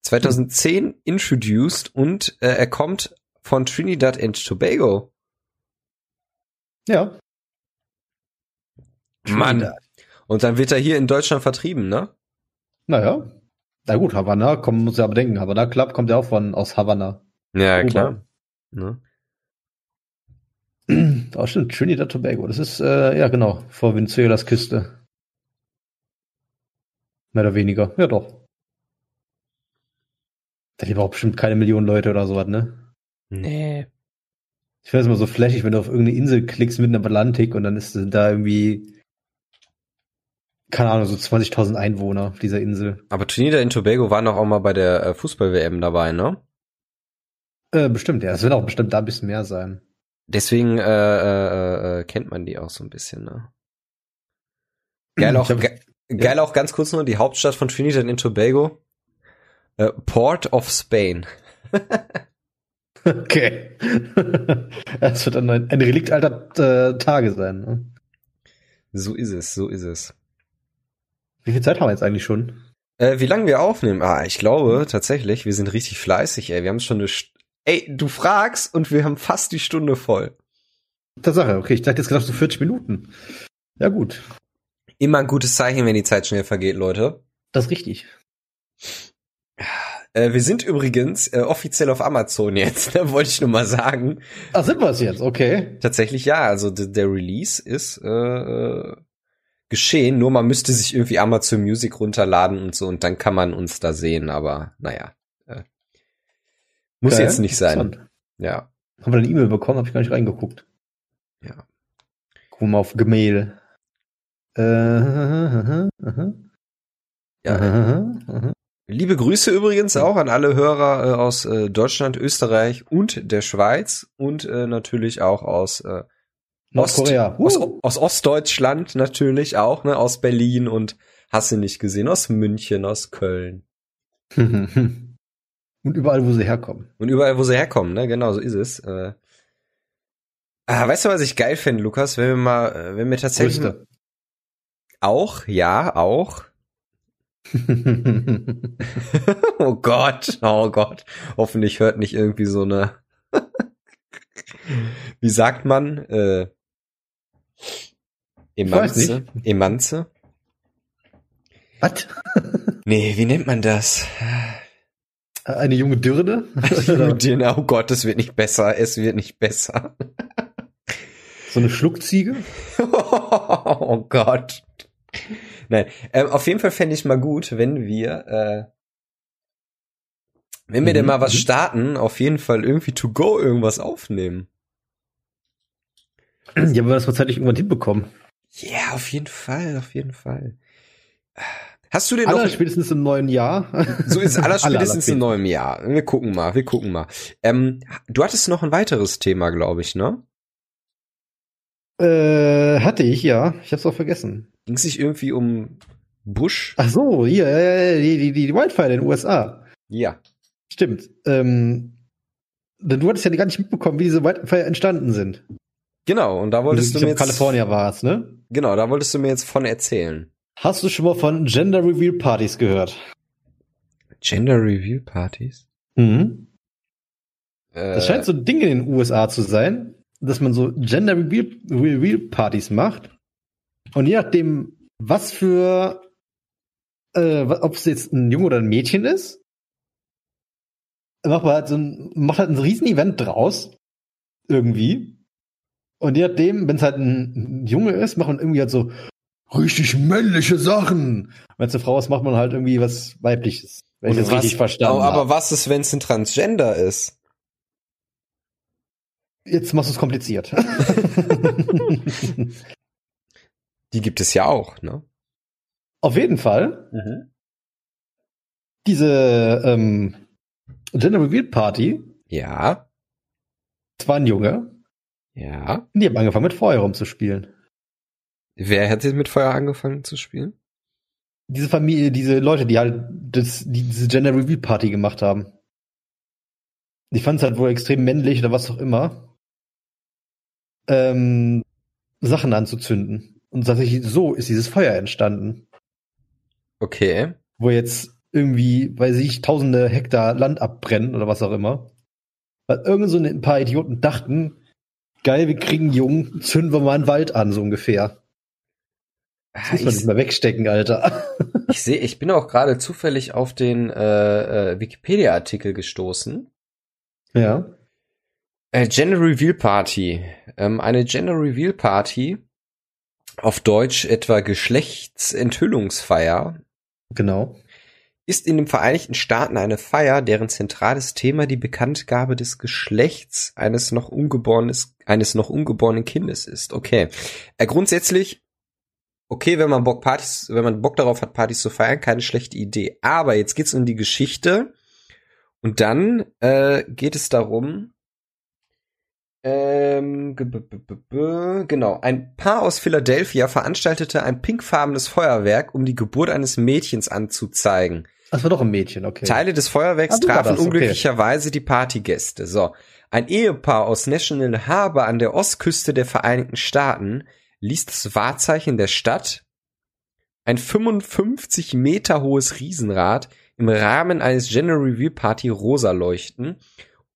Speaker 1: 2010 introduced und äh, er kommt von Trinidad and Tobago.
Speaker 2: Ja.
Speaker 1: Mann. Und dann wird er hier in Deutschland vertrieben, ne?
Speaker 2: Naja. Na gut, Havanna, kommen, muss ja bedenken. Havanna Club kommt ja auch von, aus Havanna.
Speaker 1: Ja,
Speaker 2: Kuba.
Speaker 1: klar. Ne?
Speaker 2: Da stimmt, Trinidad Tobago. Das ist, äh, ja genau, vor Venezuelas Küste. Mehr oder weniger. Ja doch. Da leben auch bestimmt keine Millionen Leute oder sowas, ne?
Speaker 1: Nee.
Speaker 2: Ich finde es immer so flashig, wenn du auf irgendeine Insel klickst mitten im Atlantik und dann ist da irgendwie, keine Ahnung, so 20.000 Einwohner auf dieser Insel.
Speaker 1: Aber Trinidad und Tobago waren doch auch mal bei der äh, Fußball-WM dabei, ne?
Speaker 2: Äh, bestimmt, ja. Es wird auch bestimmt da ein bisschen mehr sein.
Speaker 1: Deswegen äh, äh, äh, kennt man die auch so ein bisschen, ne? Geil auch, ge geil auch ganz kurz nur die Hauptstadt von Trinidad und Tobago. Äh, Port of Spain.
Speaker 2: Okay. Es wird dann ein, ein Relikt alter äh, Tage sein. Ne?
Speaker 1: So ist es, so ist es.
Speaker 2: Wie viel Zeit haben wir jetzt eigentlich schon?
Speaker 1: Äh, wie lange wir aufnehmen? Ah, ich glaube tatsächlich, wir sind richtig fleißig, ey. Wir haben schon eine. St ey, du fragst und wir haben fast die Stunde voll.
Speaker 2: Tatsache, okay, ich dachte jetzt gedacht so 40 Minuten. Ja, gut.
Speaker 1: Immer ein gutes Zeichen, wenn die Zeit schnell vergeht, Leute.
Speaker 2: Das ist richtig.
Speaker 1: Äh, wir sind übrigens äh, offiziell auf Amazon jetzt, da wollte ich nur mal sagen.
Speaker 2: Ach, sind wir es jetzt, okay.
Speaker 1: Tatsächlich ja, also der Release ist äh, äh, geschehen, nur man müsste sich irgendwie Amazon Music runterladen und so und dann kann man uns da sehen, aber naja. Äh, muss
Speaker 2: Geil,
Speaker 1: jetzt nicht sein. Ja.
Speaker 2: Haben wir eine E-Mail bekommen, habe ich gar nicht reingeguckt.
Speaker 1: Ja.
Speaker 2: Gucken wir mal auf Gemail. Äh, aha, aha,
Speaker 1: ja.
Speaker 2: aha.
Speaker 1: Liebe Grüße übrigens auch an alle Hörer äh, aus äh, Deutschland, Österreich und der Schweiz und äh, natürlich auch aus
Speaker 2: Nordkorea.
Speaker 1: Ost,
Speaker 2: Uh.
Speaker 1: aus, aus Ostdeutschland natürlich auch, ne, aus Berlin und hast du nicht gesehen, aus München, aus Köln
Speaker 2: Und überall, wo sie herkommen.
Speaker 1: und überall, wo sie herkommen, ne, genau so ist es. Ah, weißt du, was ich geil finde, Lukas, wenn wir mal, wenn wir tatsächlich
Speaker 2: Größte.
Speaker 1: Auch, ja, auch. oh Gott, oh Gott, hoffentlich hört nicht irgendwie so eine, wie sagt man, äh. Emanze, Emanze?
Speaker 2: Was?
Speaker 1: Nee, wie nennt man das?
Speaker 2: Eine junge Dürre?
Speaker 1: Mit dir, oh Gott, es wird nicht besser, es wird nicht besser.
Speaker 2: so eine Schluckziege?
Speaker 1: oh Gott. Nein, ähm, auf jeden Fall fände ich mal gut, wenn wir, äh, wenn wir
Speaker 2: Mhm,
Speaker 1: denn mal was
Speaker 2: mhm.
Speaker 1: starten, auf jeden Fall irgendwie to go irgendwas aufnehmen.
Speaker 2: Ja, aber wir das mal zeitlich irgendwann hinbekommen.
Speaker 1: Ja, auf jeden Fall, auf jeden Fall. Hast du den
Speaker 2: Aller
Speaker 1: noch?
Speaker 2: spätestens im neuen Jahr.
Speaker 1: So ist aller spätestens in neuem Jahr. Wir gucken mal, wir gucken mal. Ähm, du hattest noch ein weiteres Thema, glaube ich, ne?
Speaker 2: Äh, hatte ich, ja. Ich hab's auch vergessen.
Speaker 1: Ging sich irgendwie um Bush?
Speaker 2: Ach so, hier, äh, die, die, die Wildfire in den USA.
Speaker 1: Ja.
Speaker 2: Stimmt. Ähm, denn du hattest ja gar nicht mitbekommen, wie diese Wildfire entstanden sind.
Speaker 1: Genau, und da wolltest
Speaker 2: ich
Speaker 1: du mir jetzt
Speaker 2: Kalifornien war es, ne?
Speaker 1: Genau, da wolltest du mir jetzt von erzählen.
Speaker 2: Hast du schon mal von Gender Reveal Partys gehört?
Speaker 1: Gender Review Partys?
Speaker 2: Mhm.
Speaker 1: Äh,
Speaker 2: Das scheint so ein Ding in den USA zu sein, dass man so Gender Reveal, Reveal Partys macht. Und je nachdem, was für, äh, ob es jetzt ein Junge oder ein Mädchen ist, macht man halt so ein, macht halt ein riesen Event draus. Irgendwie. Und je nachdem, wenn es halt ein Junge ist, macht man irgendwie halt so richtig männliche Sachen. Wenn es eine Frau ist, macht man halt irgendwie was weibliches. Wenn ich das richtig verstanden
Speaker 1: aber, aber was ist, wenn es ein Transgender ist?
Speaker 2: Jetzt machst du es kompliziert.
Speaker 1: Die gibt es ja auch, ne?
Speaker 2: Auf jeden Fall. Diese ähm, Gender Reveal Party,
Speaker 1: Ja,
Speaker 2: es war ein Junge,
Speaker 1: ja.
Speaker 2: und die haben angefangen mit Feuer rumzuspielen.
Speaker 1: Wer hätte mit Feuer angefangen zu spielen?
Speaker 2: Diese Familie, diese Leute, die halt das, die diese Gender Reveal Party gemacht haben. Die fanden es halt wohl extrem männlich oder was auch immer, ähm, Sachen anzuzünden. Und tatsächlich so ist dieses Feuer entstanden.
Speaker 1: Okay.
Speaker 2: wo jetzt irgendwie, weiß ich, tausende Hektar Land abbrennen oder was auch immer. Weil irgend so ein paar Idioten dachten, geil, wir kriegen Jungen, zünden wir mal einen Wald an, so ungefähr. Das muss man nicht
Speaker 1: Ich,
Speaker 2: mehr wegstecken, Alter.
Speaker 1: ich sehe, ich bin auch gerade zufällig auf den äh, äh, Wikipedia-Artikel gestoßen.
Speaker 2: ja.
Speaker 1: Äh, Gender Reveal Party. Ähm, eine Gender Reveal Party, auf Deutsch etwa Geschlechtsenthüllungsfeier,
Speaker 2: Genau.
Speaker 1: ist in den Vereinigten Staaten eine Feier, deren zentrales Thema die Bekanntgabe des Geschlechts eines noch ungeborenes, eines noch ungeborenen Kindes ist. Okay. Äh, grundsätzlich, okay, wenn man Bock Partys, wenn man Bock darauf hat, Partys zu feiern, keine schlechte Idee. Aber jetzt geht's um die Geschichte und dann äh, geht es darum, ähm, genau. Ein Paar aus Philadelphia veranstaltete ein pinkfarbenes Feuerwerk, um die Geburt eines Mädchens anzuzeigen.
Speaker 2: Das war doch ein Mädchen, okay.
Speaker 1: Teile des Feuerwerks
Speaker 2: Ah,
Speaker 1: trafen
Speaker 2: das, okay.
Speaker 1: unglücklicherweise die Partygäste. So. Ein Ehepaar aus National Harbor an der Ostküste der Vereinigten Staaten ließ das Wahrzeichen der Stadt ein 55 Meter hohes Riesenrad im Rahmen eines General Review Party rosa leuchten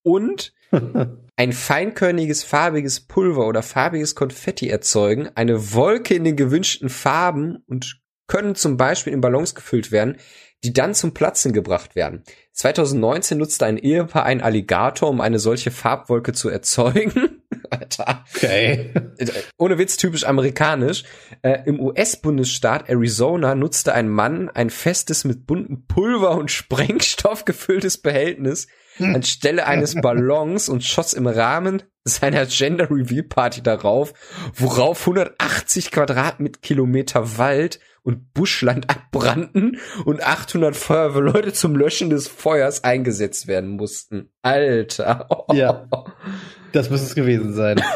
Speaker 1: und ein feinkörniges farbiges Pulver oder farbiges Konfetti erzeugen, eine Wolke in den gewünschten Farben und können zum Beispiel in Ballons gefüllt werden, die dann zum Platzen gebracht werden. 2019 nutzte ein Ehepaar einen Alligator, um eine solche Farbwolke zu erzeugen.
Speaker 2: Alter. Okay.
Speaker 1: Ohne Witz, typisch amerikanisch. Äh, Im US-Bundesstaat Arizona nutzte ein Mann ein festes mit buntem Pulver und Sprengstoff gefülltes Behältnis anstelle eines Ballons und schoss im Rahmen seiner Gender Reveal Party darauf, worauf 180 Quadratkilometer Wald und Buschland abbrannten und 800 Feuerwehrleute zum Löschen des Feuers eingesetzt werden mussten. Alter.
Speaker 2: Ja. Das muss es gewesen sein.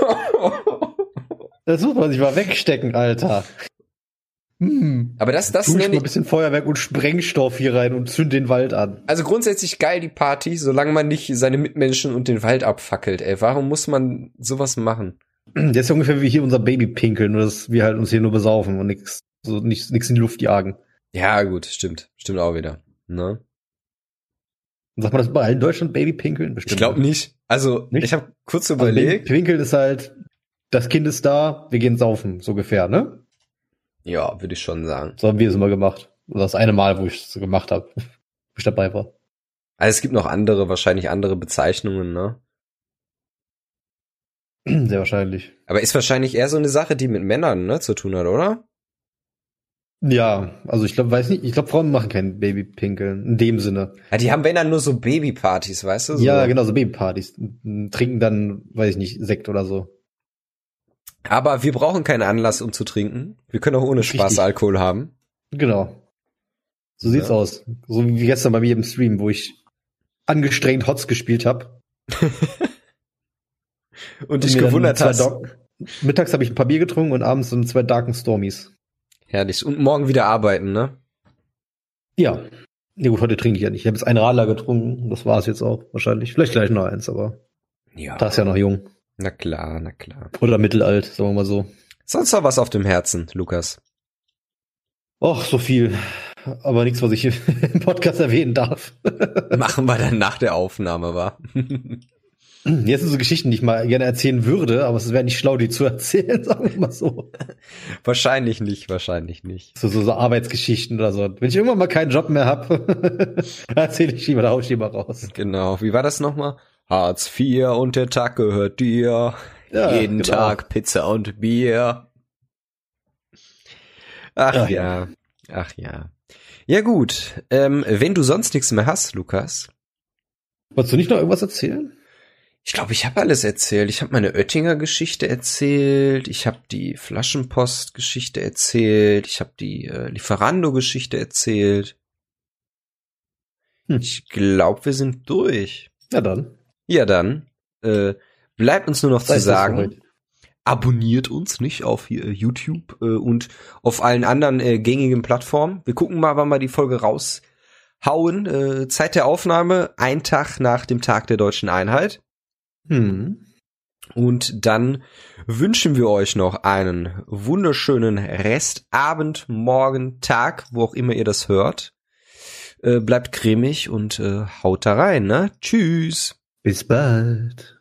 Speaker 2: Das muss man sich mal wegstecken, Alter.
Speaker 1: Hm. Aber das, das
Speaker 2: nenne ich mal ein bisschen Feuerwerk und Sprengstoff hier rein und zünd den Wald an.
Speaker 1: Also grundsätzlich geil die Party, solange man nicht seine Mitmenschen und den Wald abfackelt. Ey, warum muss man sowas machen?
Speaker 2: Das ist ja ungefähr wie hier unser Baby pinkeln, nur dass wir halt uns hier nur besaufen und nix, so nix, nix in die Luft jagen.
Speaker 1: Ja, gut, stimmt, stimmt auch wieder. Ne?
Speaker 2: Sagt man das bei allen Deutschland Baby pinkeln?
Speaker 1: Bestimmt. Ich glaube nicht. Also nicht? ich habe kurz also überlegt.
Speaker 2: Also pinkeln ist halt, das Kind ist da, wir gehen saufen, so ungefähr, ne?
Speaker 1: Ja, würde ich schon sagen.
Speaker 2: So haben wir es immer gemacht. Das eine Mal, wo ich es so gemacht habe, wo ich dabei war.
Speaker 1: Also es gibt noch andere, wahrscheinlich andere Bezeichnungen, ne?
Speaker 2: Sehr wahrscheinlich.
Speaker 1: Aber ist wahrscheinlich eher so eine Sache, die mit Männern, ne, zu tun hat, oder?
Speaker 2: Ja, also ich glaube, weiß nicht, ich glaube, Frauen machen kein Babypinkeln in dem Sinne.
Speaker 1: Ja, die haben wenn dann nur so Babypartys, weißt du? So.
Speaker 2: Ja, genau, so Babypartys. Trinken dann, weiß ich nicht, Sekt oder so.
Speaker 1: Aber wir brauchen keinen Anlass, um zu trinken. Wir können auch ohne Spaß Richtig. Alkohol haben.
Speaker 2: Genau. So sieht's ja. aus. So wie gestern bei mir im Stream, wo ich angestrengt Hots gespielt habe.
Speaker 1: und dich gewundert hast.
Speaker 2: Mittags habe ich ein paar Bier getrunken und abends so zwei Darken Stormies.
Speaker 1: Herrlich. Und morgen wieder arbeiten, ne?
Speaker 2: Ja. Ja gut, heute trinke ich ja nicht. Ich habe jetzt ein Radler getrunken. Das war es jetzt auch wahrscheinlich. Vielleicht gleich noch eins, aber ja. da ist ja noch jung.
Speaker 1: Na klar, na klar.
Speaker 2: Oder mittelalt, sagen wir mal so.
Speaker 1: Sonst noch was auf dem Herzen, Lukas?
Speaker 2: Och, so viel. Aber nichts, was ich im Podcast erwähnen darf.
Speaker 1: Machen wir dann nach der Aufnahme, wa?
Speaker 2: Jetzt sind so Geschichten, die ich mal gerne erzählen würde, aber es wäre nicht schlau, die zu erzählen, sagen wir mal so.
Speaker 1: Wahrscheinlich nicht, wahrscheinlich nicht.
Speaker 2: So, so, so Arbeitsgeschichten oder so. Wenn ich irgendwann mal keinen Job mehr habe, erzähle ich lieber, da hau ich lieber raus.
Speaker 1: Genau. Wie war das nochmal? Hartz IV und der Tag gehört dir. Ja, Jeden genau. Tag Pizza und Bier. Ach ja. ja. Ach ja. Ja gut. Ähm, wenn du sonst nichts mehr hast, Lukas.
Speaker 2: Wolltest du nicht noch irgendwas erzählen?
Speaker 1: Ich glaube, ich habe alles erzählt. Ich habe meine Oettinger Geschichte erzählt. Ich habe die Flaschenpost Geschichte erzählt. Ich habe die äh, Lieferando Geschichte erzählt. Hm. Ich glaube, wir sind durch.
Speaker 2: Ja dann.
Speaker 1: Ja, dann äh, bleibt uns nur noch zu sagen, abonniert uns nicht auf äh, YouTube äh, und auf allen anderen äh, gängigen Plattformen. Wir gucken mal, wann wir die Folge raushauen. Äh, Zeit der Aufnahme, ein Tag nach dem Tag der deutschen Einheit. Hm. Und dann wünschen wir euch noch einen wunderschönen Restabend, Morgen, Tag, wo auch immer ihr das hört. Äh, bleibt cremig und äh, haut da rein, ne? Tschüss.
Speaker 2: Bis bald.